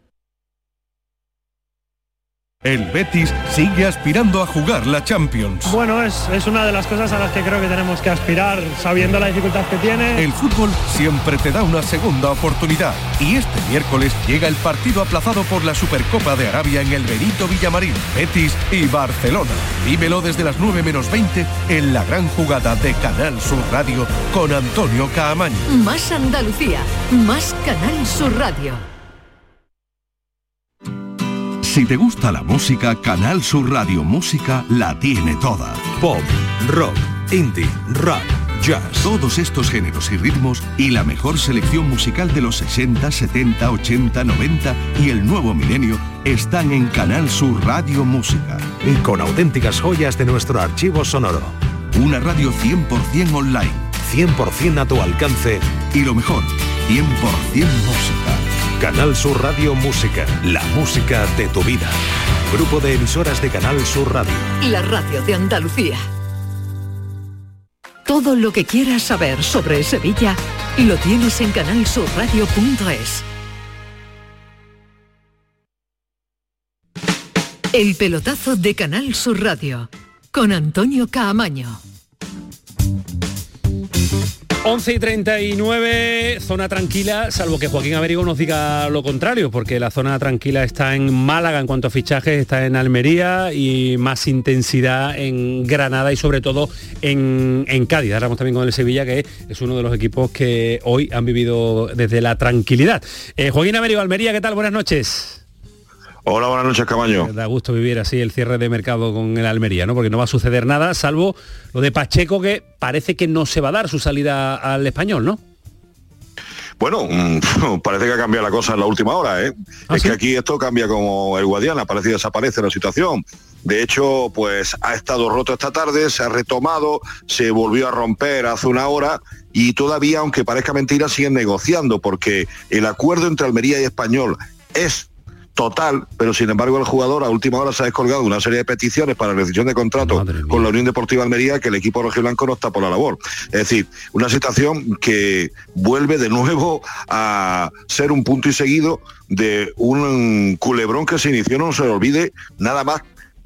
El Betis sigue aspirando a jugar la Champions. Bueno, es, es, una de las cosas a las que creo que tenemos que aspirar, sabiendo la dificultad que tiene. El fútbol siempre te da una segunda oportunidad. Y este miércoles llega el partido aplazado por la Supercopa de Arabia en el Benito Villamarín, Betis y Barcelona. Vívelo desde las 9 menos 20 en la gran jugada de Canal Sur Radio con Antonio Caamaño. Más Andalucía, más Canal Sur Radio. Si te gusta la música, Canal Sur Radio Música la tiene toda. Pop, rock, indie, rock, jazz. Todos estos géneros y ritmos y la mejor selección musical de los 60, 70, 80, 90 y el nuevo milenio están en Canal Sur Radio Música. Y con auténticas joyas de nuestro archivo sonoro. Una radio 100% online. 100% a tu alcance. Y lo mejor, 100% música. Canal Sur Radio Música, la música de tu vida. Grupo de emisoras de Canal Sur Radio. La radio de Andalucía. Todo lo que quieras saber sobre Sevilla lo tienes en canalsurradio.es. El pelotazo de Canal Sur Radio con Antonio Caamaño. 11 y 39, zona tranquila, salvo que Joaquín Américo nos diga lo contrario, porque la zona tranquila está en Málaga en cuanto a fichajes, está en Almería y más intensidad en Granada y sobre todo en, en Cádiz. Ahora vamos también con el Sevilla, que es uno de los equipos que hoy han vivido desde la tranquilidad. Eh, Joaquín Américo, Almería, ¿qué tal? Buenas noches. Hola, buenas noches, Camaño. Da gusto vivir así el cierre de mercado con el Almería, ¿no? Porque no va a suceder nada, salvo lo de Pacheco, que parece que no se va a dar su salida al español, ¿no? Bueno, mm, *laughs* parece que ha cambiado la cosa en la última hora, ¿eh? ¿Ah, es sí? que aquí esto cambia como el Guadiana, parece que desaparece la situación. De hecho, pues ha estado roto esta tarde, se ha retomado, se volvió a romper hace una hora y todavía, aunque parezca mentira, siguen negociando porque el acuerdo entre Almería y Español es total, pero sin embargo el jugador a última hora se ha descolgado de una serie de peticiones para rescisión de contrato con la Unión Deportiva Almería que el equipo rojiblanco no está por la labor. Es decir, una situación que vuelve de nuevo a ser un punto y seguido de un culebrón que se inició, no se olvide, nada más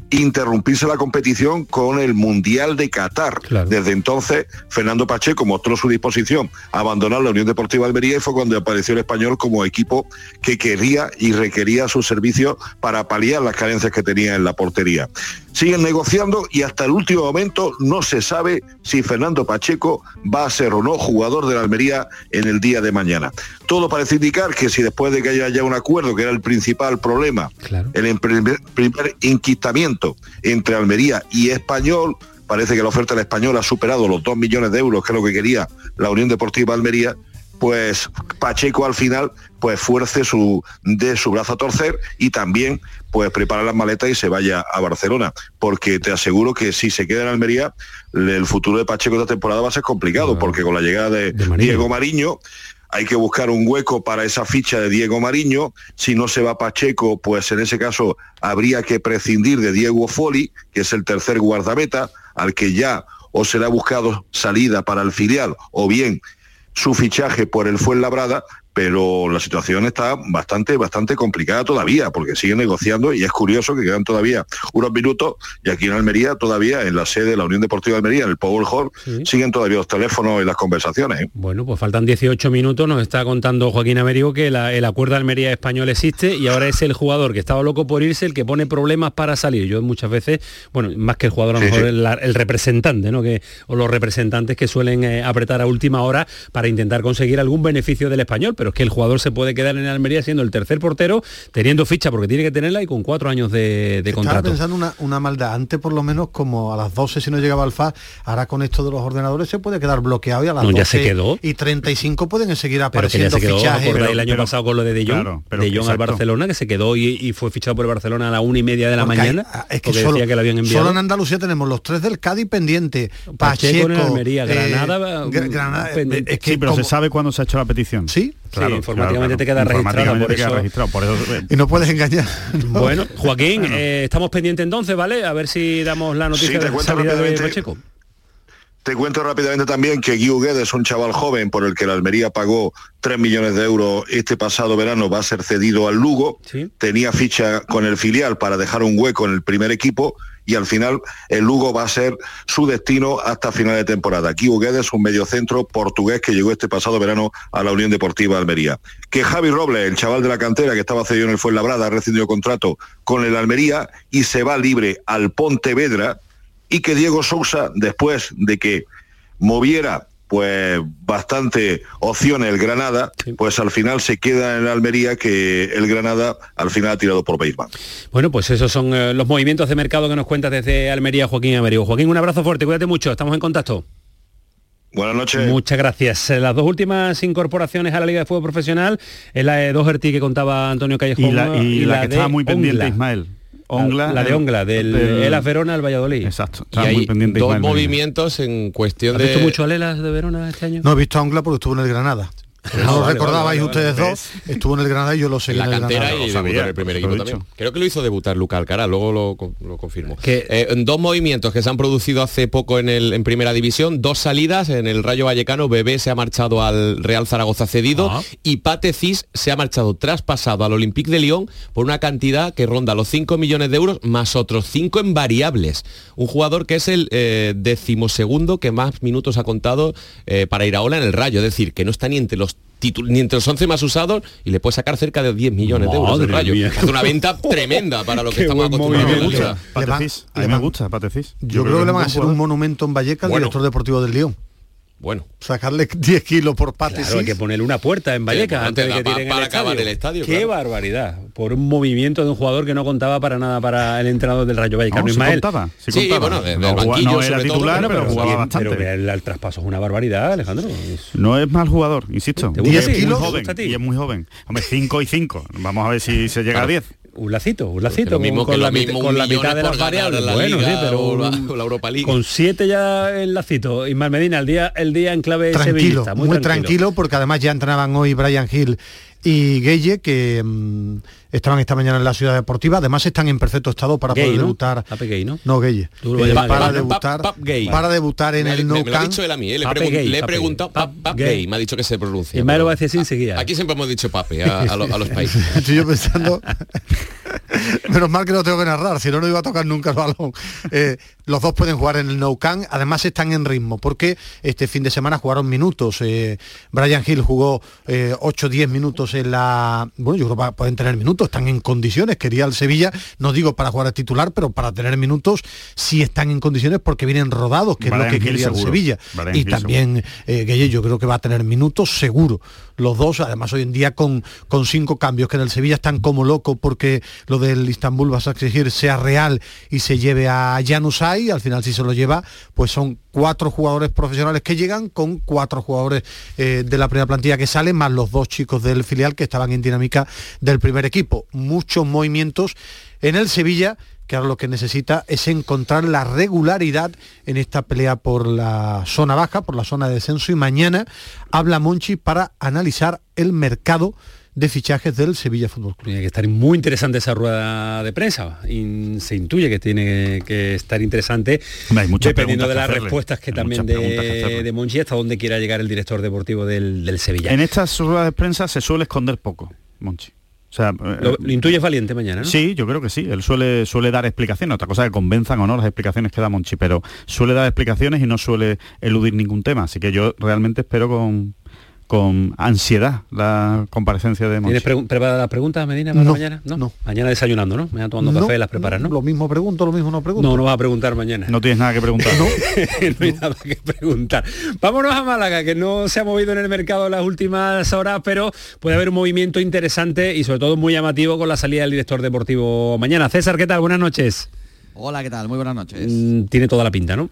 interrumpirse la competición con el Mundial de Qatar. Desde entonces, Fernando Pacheco mostró su disposición a abandonar la Unión Deportiva Almería y fue cuando apareció el español como equipo que quería y requería sus servicios para paliar las carencias que tenía en la portería. Siguen negociando y hasta el último momento no se sabe si Fernando Pacheco va a ser o no jugador de la Almería en el día de mañana. Todo parece indicar que si después de que haya ya un acuerdo, que era el principal problema, el primer, primer inquistamiento entre Almería y Español, parece que la oferta del Español ha superado los 2 millones de euros, que es lo que quería la Unión Deportiva Almería, pues Pacheco al final pues fuerce su de su brazo a torcer y también pues prepara las maletas y se vaya a Barcelona. Porque te aseguro que si se queda en Almería el futuro de Pacheco esta temporada va a ser complicado porque con la llegada de, Diego Mariño hay que buscar un hueco para esa ficha de Diego Mariño. Si no se va Pacheco, pues en ese caso habría que prescindir de Diego Foli, que es el tercer guardameta, al que ya o se le ha buscado salida para el filial o bien su fichaje por el Fuenlabrada, pero la situación está bastante, bastante complicada todavía, porque sigue negociando y es curioso que quedan todavía unos minutos y aquí en Almería todavía, en la sede de la Unión Deportiva de Almería, en el Power Hall, siguen todavía los teléfonos y las conversaciones. ¿eh? Bueno, pues faltan 18 minutos, nos está contando Joaquín Américo que la- el acuerdo de Almería español existe y ahora es el jugador que estaba loco por irse el que pone problemas para salir. Yo muchas veces, bueno, más que el jugador, a lo Sí, mejor sí. El, representante, ¿no? Que, o los representantes que suelen eh, apretar a última hora para intentar conseguir algún beneficio del español, pero es que el jugador se puede quedar en Almería siendo el tercer portero, teniendo ficha porque tiene que tenerla y con cuatro años de, de Estaba contrato. pensando una, una maldad. Antes, por lo menos, como a las 12 si no llegaba al FA, ahora con esto de los ordenadores se puede quedar bloqueado y a las No, 12 ya se quedó. y 35 pueden seguir Pero que ya apareciendo se quedó, ¿os fichajes. el año pasado con lo de De Jong? claro, pero de Jong al. Barcelona, que se quedó y, y fue fichado por el Barcelona a la una y media de la Porque mañana. ah, es que solo, decía que lo habían enviado. solo en Andalucía tenemos los tres del Cádiz pendiente. Pacheco Pacheco, en Almería, eh, Granada, Gra- mm, Granada, pendiente. es que sí, pero como- se sabe cuándo se ha hecho la petición. Sí, Sí, informáticamente te queda registrada, Informáticamente por te queda eso- registrado, por eso- y no puedes engañar. ¿no? *laughs* Bueno, Joaquín, eh, estamos pendientes entonces, ¿vale? A ver si damos la noticia Sí, de cuento salida de rápidamente. Pacheco. Te cuento rápidamente también que Guiu Guedes, un chaval joven por el que la Almería pagó 3 millones de euros este pasado verano, va a ser cedido al Lugo. Tenía ficha con el filial para dejar un hueco en el primer equipo y al final el Lugo va a ser su destino hasta final de temporada. Guiu Guedes, un mediocentro portugués que llegó este pasado verano a la Unión Deportiva Almería. Que Javi Robles, el chaval de la cantera que estaba cedido en el Fuenlabrada, ha rescindido contrato con el Almería y se va libre al Pontevedra y que Diego Sousa, después de que moviera pues bastante opciones el Granada, pues al final se queda en Almería que el Granada al final ha tirado por Beisman. Bueno, pues esos son eh, los movimientos de mercado que nos cuentas desde Almería, Joaquín Américo. Joaquín, un abrazo fuerte, cuídate mucho, estamos en contacto. Buenas noches. Muchas gracias. Eh, Las dos últimas incorporaciones a la Liga de Fútbol Profesional es la de Doherty que contaba Antonio Callejón Y la, y la que de estaba muy pendiente Ongla. Ismael. Ongla, la de Ongla, del, del- Elas Verona al Valladolid. Exacto. Y Estaba hay muy pendiente dos movimientos en cuestión ¿Has de... visto mucho al Elas de Verona este año? No he visto a Ongla porque estuvo en el Granada. Ah, no vale, recordabais vale, vale, ustedes vale. dos. Estuvo en el Granada y yo lo seguí en la en el cantera Granada. y sabía, debutó en el primer pues lo equipo he también. Creo que lo hizo debutar Luca Alcaraz, luego lo, lo confirmo. Que- Eh, dos movimientos que se han producido hace poco en, el, en primera división, dos salidas, en el Rayo Vallecano, Bebé se ha marchado al Real Zaragoza cedido Ah. y Pate Cis se ha marchado traspasado al Olympique de Lyon por una cantidad que ronda los 5 millones de euros más otros 5 en variables. Un jugador que es el eh, decimosegundo que más minutos ha contado eh, para Iraola en el Rayo, es decir, que no está ni entre los ni entre los 11 más usados y le puede sacar cerca de 10 millones de euros Madre Rayo. Es una venta *laughs* tremenda para lo que Qué estamos acostumbrados me gusta Patecis. Yo, creo que le van a hacer un monumento en Vallecas al Bueno. director deportivo del León. Bueno, Sacarle *laughs* 10 kilos por pate. Claro, hay que ponerle una puerta en Vallecas Sí, antes de que tiren para el acabar estadio. el estadio, Qué claro. barbaridad. Por un movimiento de un jugador que no contaba para nada para el entrenador del Rayo Vallecano, No, sí Ismael. contaba, sí Sí, contaba. bueno, no, banquillo, no era sobre titular, pero, pero jugaba bien, bastante. pero que el, el traspaso es una barbaridad, Alejandro. Es- No es mal jugador, insisto. ¿Te gusta Y a es ti? muy ¿Te joven. Y es muy joven. Hombre, 5 y 5. Vamos a ver si se llega a 10. Un lacito, un lacito. mismo con, la, mismo con mitad de las variables. la bueno, Liga sí, pero la- la Europa League. con siete ya el lacito. Ismael Medina, el día, el día en clave tranquilo, sevillista, muy, tranquilo. porque además ya entrenaban hoy Brian Hill y Gueye que mm, estaban esta mañana en la ciudad deportiva además están en perfecto estado para Gay, poder ¿no? debutar Pape Gay, ¿no? no Gueye lo Eh, para Gay. debutar Pap- Pap Gay. para debutar en me, el me- Nou me lo ha dicho él a mí, eh, le, pregun- Gay, le he preguntado. Pap, Pap Gay. Gay, me ha dicho que se pronuncia. Ismael lo pero- va a decir enseguida. Aquí siempre hemos dicho Pape a, a lo- a los *laughs* países. Estoy yo pensando *laughs* *laughs* menos mal que no tengo que narrar si no no iba a tocar nunca el balón. Eh, los dos pueden jugar en el Nou Camp además están en ritmo porque este fin de semana jugaron minutos Eh, Brian Hill jugó 8-10 minutos en la bueno yo creo que pueden tener minutos están en condiciones quería el Sevilla no digo para jugar al titular pero para tener minutos sí están en condiciones porque vienen rodados que es Brian lo que Hill quería el. Sevilla. Brian y Hill también eh, Gueye yo creo que va a tener minutos seguro los dos además hoy en día con, con cinco cambios que en el Sevilla están como loco porque lo del Istanbul vas a exigir sea real y se lleve a Januzaj al final si se lo lleva pues son cuatro jugadores profesionales que llegan con cuatro jugadores eh, de la primera plantilla que salen más los dos chicos del filial que estaban en dinámica del primer equipo. Muchos movimientos en el Sevilla que ahora lo que necesita es encontrar la regularidad en esta pelea por la zona baja, por la zona de descenso. Y mañana habla Monchi para analizar el mercado de fichajes del Sevilla Fútbol Club. Tiene que estar muy interesante esa rueda de prensa. Y se intuye que tiene que estar interesante hay muchas dependiendo de las hacerle. respuestas que Hay también de, Monchi hasta dónde quiera llegar el director deportivo del, del Sevilla. En estas ruedas de prensa se suele esconder poco, Monchi. O sea, Lo, eh, lo intuyes valiente mañana, ¿no? Sí, yo creo que sí. Él suele, suele dar explicaciones. Otra cosa que convenzan o no las explicaciones que da Monchi, pero suele dar explicaciones y no suele eludir ningún tema. Así que yo realmente espero con, con ansiedad la comparecencia de Monchi. ¿Tienes preparadas las preguntas, Medina, para No, mañana? ¿No? Mañana desayunando, ¿no? Mañana tomando No, café, las preparas, ¿no? Lo mismo pregunto, lo mismo no pregunto. No, no vas a preguntar mañana. No tienes nada que preguntar. *laughs* *laughs* no hay nada que preguntar. Vámonos a Málaga, que no se ha movido en el mercado las últimas horas, pero puede haber un movimiento interesante y sobre todo muy llamativo con la salida del director deportivo mañana. César, ¿qué tal? Buenas noches. Hola, ¿qué tal? Muy buenas noches. Mm, Tiene toda la pinta, ¿no?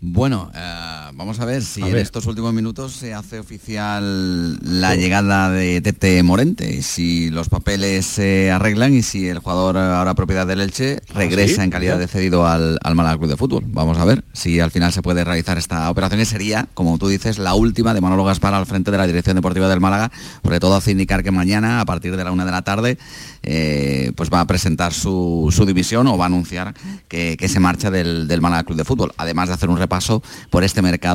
Bueno, eh, vamos a ver si A en ver. estos últimos minutos se hace oficial la llegada de Tete Morente, si los papeles se arreglan y si el jugador ahora propiedad del Elche regresa sí? en calidad de cedido al, al Málaga Club de Fútbol. Vamos a ver si al final se puede realizar esta operación y sería, como tú dices, la última de Manolo Gaspar al frente de la dirección deportiva del Málaga, porque todo hace indicar que mañana, a partir de la una de la tarde, eh, pues va a presentar su, su división o va a anunciar que, que se marcha del, del Málaga Club de Fútbol. Además de hacer un repaso por este mercado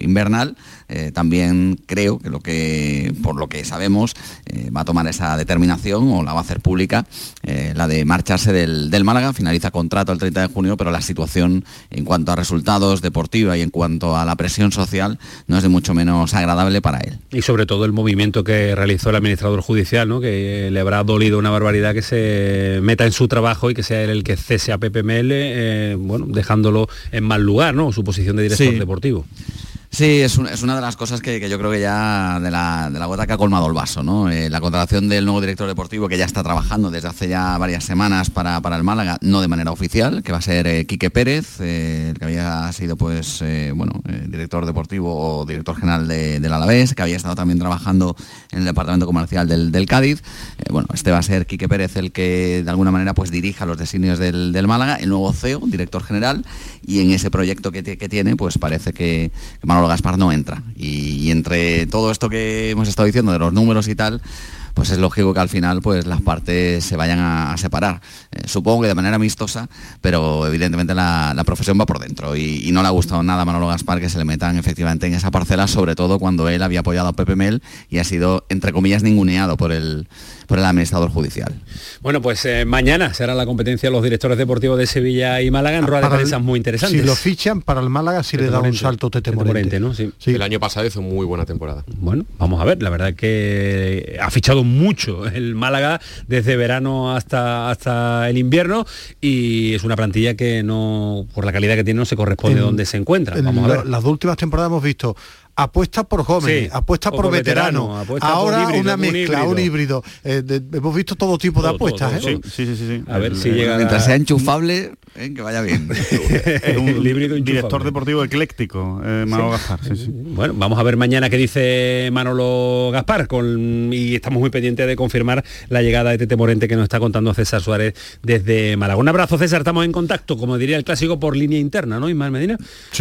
invernal, eh, también creo que lo que, por lo que sabemos, eh, va a tomar esa determinación o la va a hacer pública, eh, la de marcharse del, del Málaga, finaliza contrato el 30 de junio, pero la situación en cuanto a resultados deportiva y en cuanto a la presión social no es de mucho menos agradable para él. Y sobre todo el movimiento que realizó el administrador judicial, ¿no? que le habrá dolido una barbaridad que se meta en su trabajo y que sea él el que cese a eh, bueno, dejándolo en mal lugar, ¿no? Su posición de director Sí. deportivo. Sí, es, un- es una de las cosas que, yo creo que ya de la, de la gota que ha colmado el vaso, ¿no? Eh, la contratación del nuevo director deportivo que ya está trabajando desde hace ya varias semanas para, para el Málaga, no de manera oficial, que va a ser eh, Quique Pérez, eh, el que había sido pues bueno, director deportivo o director general de- del Alavés, que había estado también trabajando en el departamento comercial del, Cádiz. Bueno, este va a ser Quique Pérez el que de alguna manera pues dirija los designios del, del Málaga, el nuevo CEO, director general, y en ese proyecto que, que tiene, pues parece que, que Gaspar no entra. Y, entre todo esto que hemos estado diciendo de los números y tal, pues es lógico que al final pues las partes se vayan a, separar. Eh, supongo que de manera amistosa, pero evidentemente la, profesión va por dentro y, y no le ha gustado nada a Manolo Gaspar que se le metan efectivamente en esa parcela, sobre todo cuando él había apoyado a Pepe Mel y ha sido, entre comillas, ninguneado por el, por el administrador judicial. Bueno, pues eh, mañana será la competencia de los directores deportivos de Sevilla y Málaga en ruedas de prensa muy interesantes. Si lo fichan para el Málaga, sí le da un salto Tete Tete Morente. Morente, ¿no? Sí. El año pasado hizo muy buena temporada. Bueno, vamos a ver, la verdad que ha fichado mucho el Málaga desde verano hasta, hasta el invierno y es una plantilla que no, por la calidad que tiene, no se corresponde En- donde se encuentra. En Vamos a la- ver. Las dos últimas temporadas hemos visto apuesta por jóvenes, Sí, apuesta por, por veteranos, veterano, apuesta por ahora híbrido, una un mezcla, un híbrido. Eh, de- hemos visto todo tipo de Todo, apuestas. todo, ¿eh? todo. Sí, sí, sí. sí. A ver El- si el- llega Mientras la- sea enchufable, eh, que vaya bien. *laughs* es un *laughs* director deportivo ecléctico, eh, Manolo Gaspar. sí, sí. Bueno, vamos a ver mañana qué dice Manolo Gaspar con, y estamos muy pendientes de confirmar la llegada de Tete Morente que nos está contando César Suárez desde Málaga. Un abrazo César, estamos en contacto, como diría el clásico, por línea interna, ¿no? Ismael Medina,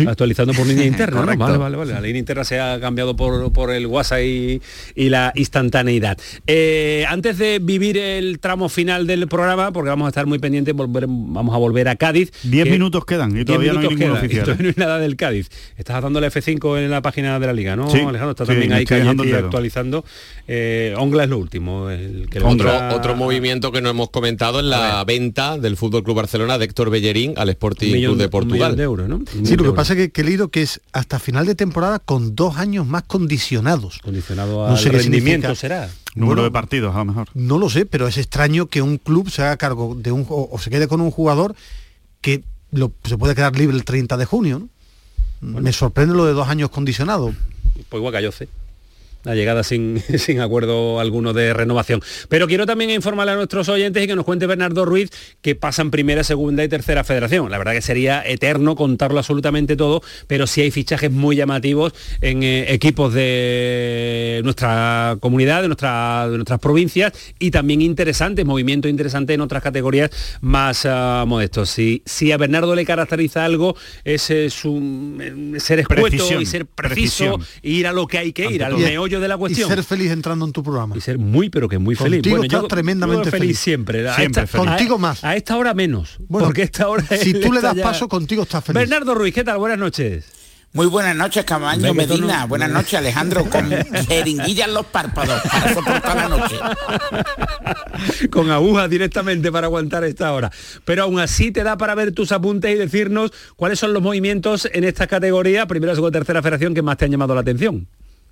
actualizando por línea *laughs* interna. Vale, vale, vale. La línea interna se ha cambiado por, por el WhatsApp y, y la instantaneidad. Eh, antes de vivir el tramo final del programa, porque vamos a estar muy pendientes, volver- vamos a volver a Cádiz. Diez que- minutos quedan y Diez todavía no hay y todavía no hay nada del Cádiz. Estás dando la F5 en la página de la liga, ¿no, Sí, Alejandro? Está sí, también ahí dedo. actualizando. Eh, Ongla es lo último. El que le Otro, otro movimiento que no hemos comentado es la venta del Fútbol Club Barcelona de Héctor Bellerín al Sporting millón Club de un Portugal. de euros, ¿no? Un Sí, lo que pasa es que, que he leído que es hasta final de temporada con dos años más condicionados. Condicionado No al sé qué rendimiento significa. será. Número Bueno, de partidos, a lo mejor. No lo sé, pero es extraño que un club se haga cargo de un o, o se quede con un jugador que lo- se puede quedar libre el 30 de junio. ¿no? Me sorprende lo de dos años condicionados. Pues igual Calloce. La llegada sin, *laughs* sin acuerdo alguno de renovación. Pero quiero también informarle a nuestros oyentes y que nos cuente Bernardo Ruiz que pasan primera, segunda y tercera federación. La verdad que sería eterno contarlo absolutamente todo, pero sí hay fichajes muy llamativos en eh, equipos de nuestra comunidad, de, nuestra, de nuestras provincias y también interesantes, movimientos interesantes en otras categorías más ah, modestos. Si, si a Bernardo le caracteriza algo, es eh, su, eh, ser escueto Precisión, y ser preciso, precisión. ir a lo que hay que ir, Ante al todo. meollo meollo de la cuestión. Y ser feliz entrando en tu programa. Y ser muy, pero que muy feliz. Contigo estás tremendamente feliz, feliz. siempre. A Siempre esta- feliz. Contigo más. A esta hora menos. Bueno, porque esta hora si tú le das ya- paso, contigo estás feliz. Bernardo Ruiz, ¿qué tal? Buenas noches. Muy buenas noches, Camaño Medina. Buenas noches, Alejandro. Con jeringuillas en los párpados para soportar la noche. *laughs* con agujas directamente para aguantar esta hora. Pero aún así te da para ver tus apuntes y decirnos cuáles son los movimientos en esta categoría, primera, segunda, tercera federación, que más te han llamado la atención.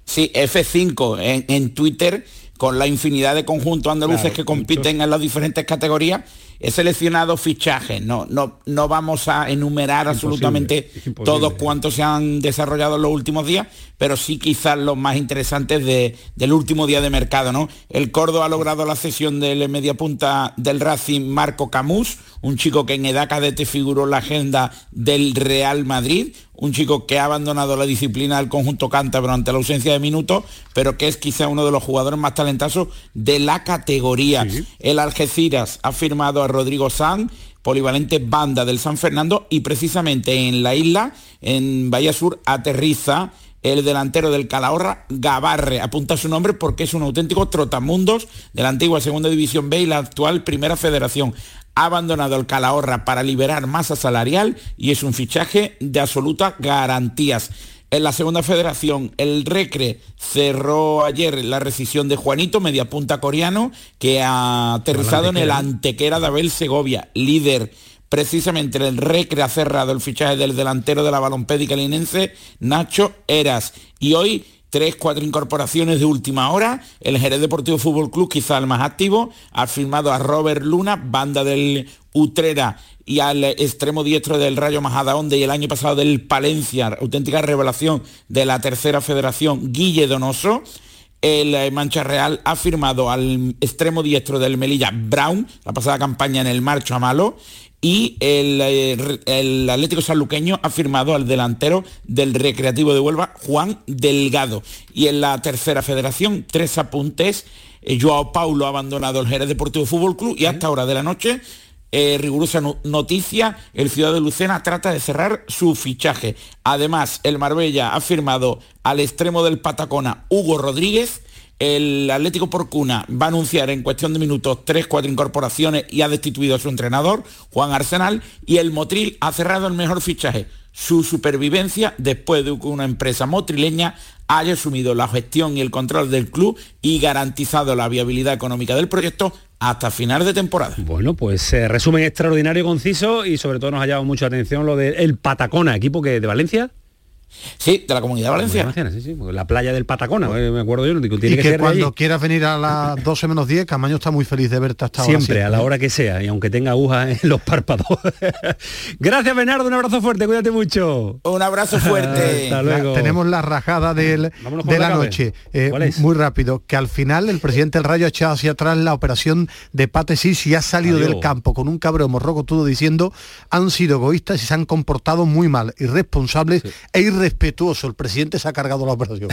Sí, F5 en, en Twitter, con la infinidad de conjuntos andaluces Claro, que compiten en las diferentes categorías, he seleccionado fichajes. No, no, no vamos a enumerar absolutamente imposible. todos cuantos se han desarrollado en los últimos días, pero sí quizás los más interesantes de- del último día de mercado. ¿no? El Córdoba ha logrado la cesión del mediapunta del Racing Marco Camus, un chico que en edad cadete figuró en la agenda del Real Madrid, un chico que ha abandonado la disciplina del conjunto cántabro ante la ausencia de minutos, pero que es quizá uno de los jugadores más talentosos de la categoría. El Algeciras ha firmado Rodrigo San, polivalente banda del San Fernando, y precisamente en la isla, en Bahía Sur, aterriza el delantero del Calahorra, Gabarre, apunta su nombre porque es un auténtico trotamundos de la antigua Segunda División B y la actual Primera Federación. Ha abandonado el Calahorra para liberar masa salarial y es un fichaje de absolutas garantías. En la segunda federación, el Recre cerró ayer la rescisión de Juanito, mediapunta coreano, que ha aterrizado en el Antequera de Abel Segovia, líder precisamente el Recre ha cerrado el fichaje del delantero de la balompédica linense, Nacho Eras. Y hoy tres, cuatro incorporaciones de última hora. El Jerez Deportivo Fútbol Club, quizá el más activo, ha firmado a Robert Luna, banda del Utrera y al extremo diestro del Rayo Majadahonda y el año pasado del Palencia, auténtica revelación de la tercera federación, Guille Donoso. El eh, Mancha Real ha firmado al extremo diestro del Melilla, Brown, la pasada campaña en el Marcho a Malo, y el, eh, el Atlético Sanluqueño ha firmado al delantero del Recreativo de Huelva, Juan Delgado. Y en la tercera federación, tres apuntes. eh, Joao Paulo ha abandonado el Jerez Deportivo Fútbol Club y hasta hora de la noche eh, rigurosa no- noticia, el Ciudad de Lucena trata de cerrar su fichaje. Además, el Marbella ha firmado al extremo del Patacona Hugo Rodríguez. El Atlético Porcuna va a anunciar en cuestión de minutos tres, cuatro incorporaciones y ha destituido a su entrenador, Juan Arsenal, y el Motril ha cerrado el mejor fichaje, su supervivencia después de que una empresa motrileña haya asumido la gestión y el control del club y garantizado la viabilidad económica del proyecto hasta final de temporada. Bueno, pues eh, resumen extraordinario y conciso y sobre todo nos ha llamado mucha atención lo del Patacona, equipo que de Valencia. Sí, de la Comunidad Valenciana. Sí, sí, la playa del Patacona, eh, me acuerdo yo, digo, tiene y que, que, ser de cuando allí. quieras venir a las 12 menos 10, Camaño está muy feliz de verte hasta ahora. Siempre, a la hora que sea, y aunque tenga agujas en los párpados. *laughs* Gracias, Bernardo, un abrazo fuerte, cuídate mucho. Un abrazo fuerte. *laughs* Hasta luego. Tenemos la rajada del, de la noche. Eh, ¿Cuál es? Muy rápido. Que al final el presidente del Rayo ha echado hacia atrás la operación de Patesis y ha salido Adiós. del campo con un cabreo morrocotudo diciendo han sido egoístas y se han comportado muy mal, irresponsables e irrespetuosos. El presidente se ha cargado la operación.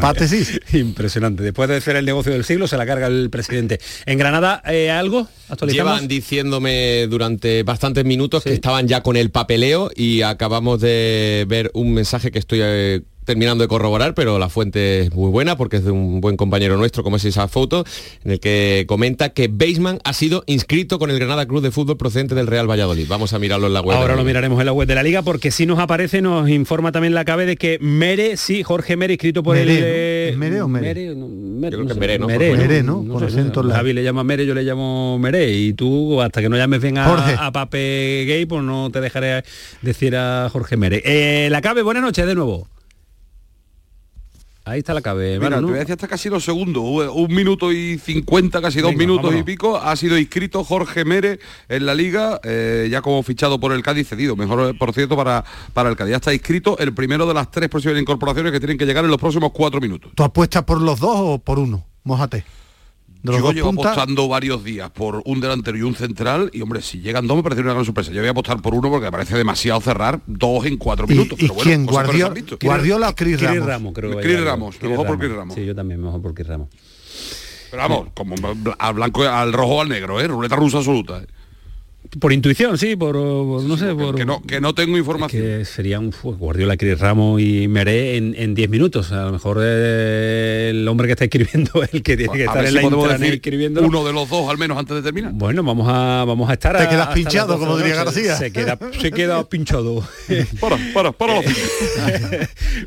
Patesis. Impresionante. Después de hacer el negocio del siglo, se la carga el presidente. ¿En Granada eh, algo? Llevan diciéndome durante bastantes minutos que estaban ya con el papeleo y acabamos de ver un mensaje que estoy eh, terminando de corroborar, pero la fuente es muy buena porque es de un buen compañero nuestro, como es esa foto, en el que comenta que Baseman ha sido inscrito con el Granada Club de Fútbol procedente del Real Valladolid. Vamos a mirarlo en la web. Ahora lo miraremos en la web de la liga porque si nos aparece, nos informa también la cabe de que Mere, sí, Jorge Mere, escrito por Mere, el... ¿no? eh, ¿Es Mere o Mere? Mere, no, Mere, Yo creo no que sé, Mere, ¿no? Mere, ¿no? Acento la- Javi le llama Mere, yo le llamo Mere y tú hasta que no llames bien a, Jorge. a Pape Gay, pues no te dejaré decir a Jorge Mere. Eh, la cabe, buenas noches de nuevo. Ahí está la cabe. Mira, Manu, te voy a decir hasta casi los segundos, un minuto y cincuenta, casi dos Venga, minutos vámonos. y pico, ha sido inscrito Jorge Mere en la liga, eh, ya como fichado por el Cádiz cedido, mejor eh, por cierto para, para el Cádiz. Ya está inscrito el primero de las tres posibles incorporaciones que tienen que llegar en los próximos cuatro minutos. ¿Tú apuestas por los dos o por uno? Mójate. Yo llevo puntas, apostando varios días por un delantero y un central y hombre, si llegan dos me parece una gran sorpresa. Yo voy a apostar por uno porque me parece demasiado cerrar dos en cuatro ¿Y, minutos. y pero bueno, quién? Guardiola. Guardiola o Cris Ramos? Ramos, creo que Chris. Ramos, Chris mejor por Chris Ramos. Sí, yo también, mejor por Chris Ramos. Pero vamos, como al blanco, al rojo o al negro, ¿eh? Ruleta rusa absoluta. ¿eh? Por intuición, sí, por, por- no sé, por que no, que no tengo información. que sería un Guardiola, Cris Ramos y Meré en en 10 minutos. A lo mejor eh, el hombre que está escribiendo *laughs* el que tiene que A estar ver en si la intranet escribiendo. uno de los dos al menos antes de terminar. Bueno, vamos a vamos a estar Te a- quedas pinchado, 12 como diría. García. Se queda, se queda *laughs* pinchado. *laughs* Para, para, para.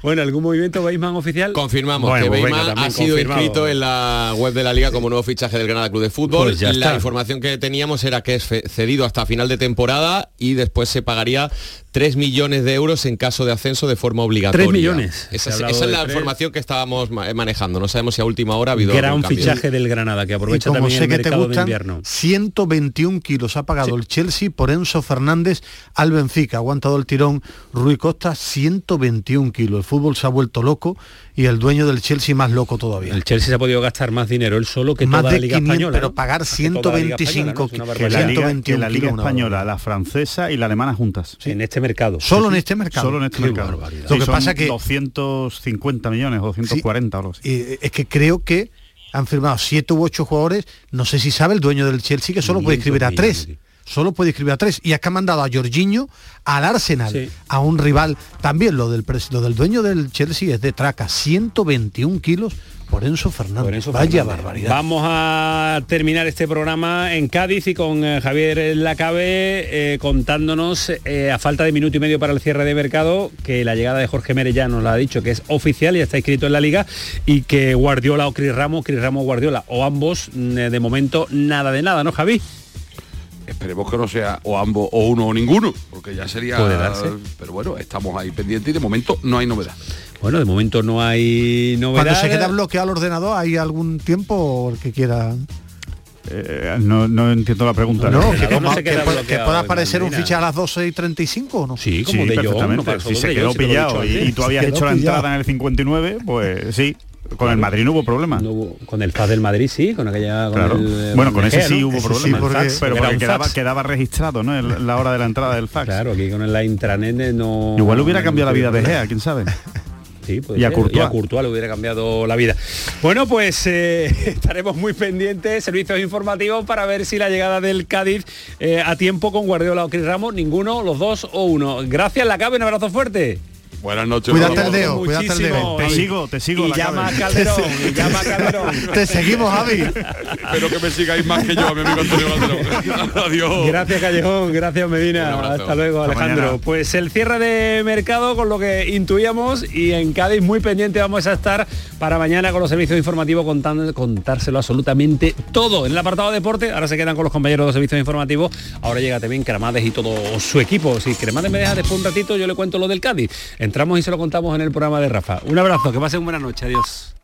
bueno, ¿algún movimiento Weisman oficial? Confirmamos Bueno, que también ha sido confirmado. inscrito en la web de la liga como nuevo fichaje del Granada Club de Fútbol. Pues ya la está. información que teníamos era que es cedido hasta final de temporada y después se pagaría 3 millones de euros en caso de ascenso de forma obligatoria. 3 millones. Esa, es- esa la tres. información que estábamos ma- manejando. No sabemos si a última hora ha habido Gran algún cambio. fichaje del Granada que Y aprovecha como también sé el que te de invierno. 121 kilos ha pagado el Chelsea por Enzo Fernández al Benfica. Ha aguantado el tirón Rui Costa, 121 kilos. El fútbol se ha vuelto loco y el dueño del Chelsea más loco todavía. El Chelsea se ha podido gastar más dinero él solo que Más toda de la Liga 500, Española. pero pagar Más que toda la Liga Española, ¿no? 125 Es una que la liga, 121 que la liga kilos, una española, la francesa y la alemana juntas. En este mercado. Solo en este mercado. Solo en este Qué mercado. Sí, Lo que son pasa que- 250 millones o 240 o algo así. Eh, es que creo que han firmado siete u ocho jugadores. No sé si sabe el dueño del Chelsea que solo puede 500 escribir a tres. millones. Solo puede escribir a tres. Y es que ha mandado a Jorginho al Arsenal, a un rival. También lo del, lo del dueño del Chelsea es de traca. 121 kilos por Enzo Fernández. Por Enzo Vaya Fernández. barbaridad. Vamos a terminar este programa en Cádiz y con eh, Javier Lacabe eh, contándonos, eh, a falta de minuto y medio para el cierre de mercado, que la llegada de Jorge Mere ya nos lo ha dicho, que es oficial y está inscrito en la liga, y que Guardiola o Cris Ramos, Cris Ramos o Guardiola, o ambos, mm, de momento nada de nada, ¿no, Javi? Esperemos que no sea o ambos o uno o ninguno, porque ya sería. Puede darse. Pero bueno, estamos ahí pendientes y de momento no hay novedad. Bueno, de momento no hay novedad. Cuando se queda bloqueado el ordenador, ¿hay algún tiempo que quiera? Eh, no, no entiendo la pregunta. No, que, no que pueda- que aparecer un ficha a las 12 y 35 o no. Sí, como Sí, de perfectamente. Si se quedó pillado y, y tú habías hecho la entrada en el 59, pues sí. Con el Madrid no hubo problema. No hubo- con el FAS del Madrid sí, con aquella... con Claro. el, bueno, con ese sí ¿no? hubo problema. sí, porque- pero porque quedaba, quedaba registrado, ¿no? El- la hora de la entrada del fax. Claro, aquí con la intranet no... Igual hubiera cambiado la vida de Gea quién sabe. *laughs* Sí, Y a. Courtois. Y a Courtois le hubiera cambiado la vida. Bueno, pues eh, *laughs* estaremos muy pendientes, servicios informativos, para ver si la llegada del Cádiz eh, a tiempo con Guardiola o Cris Ramos, ninguno, los dos o uno. Gracias, la cabe, un abrazo fuerte. Buenas noches. Cuídate el dedo, cuídate el Muchísimo. dedo. Te sigo, te sigo. Y la llama a. Calderón, y llama a Calderón. *laughs* Te seguimos, Javi. Espero que me sigáis más que yo, mi amigo Antonio Calderón. *laughs* Adiós. Gracias Callejón, gracias Medina. Hasta luego Hasta Alejandro. mañana. Pues el cierre de mercado con lo que intuíamos y en Cádiz muy pendiente vamos a estar para mañana con los servicios informativos contando, contárselo absolutamente todo. En el apartado deporte, ahora se quedan con los compañeros de los servicios informativos. Ahora llega también Cremades y todo su equipo. Si Cremades me deja después un ratito, yo le cuento lo del Cádiz. Entramos y se lo contamos en el programa de Rafa. Un abrazo, que pasen buena noche. Adiós.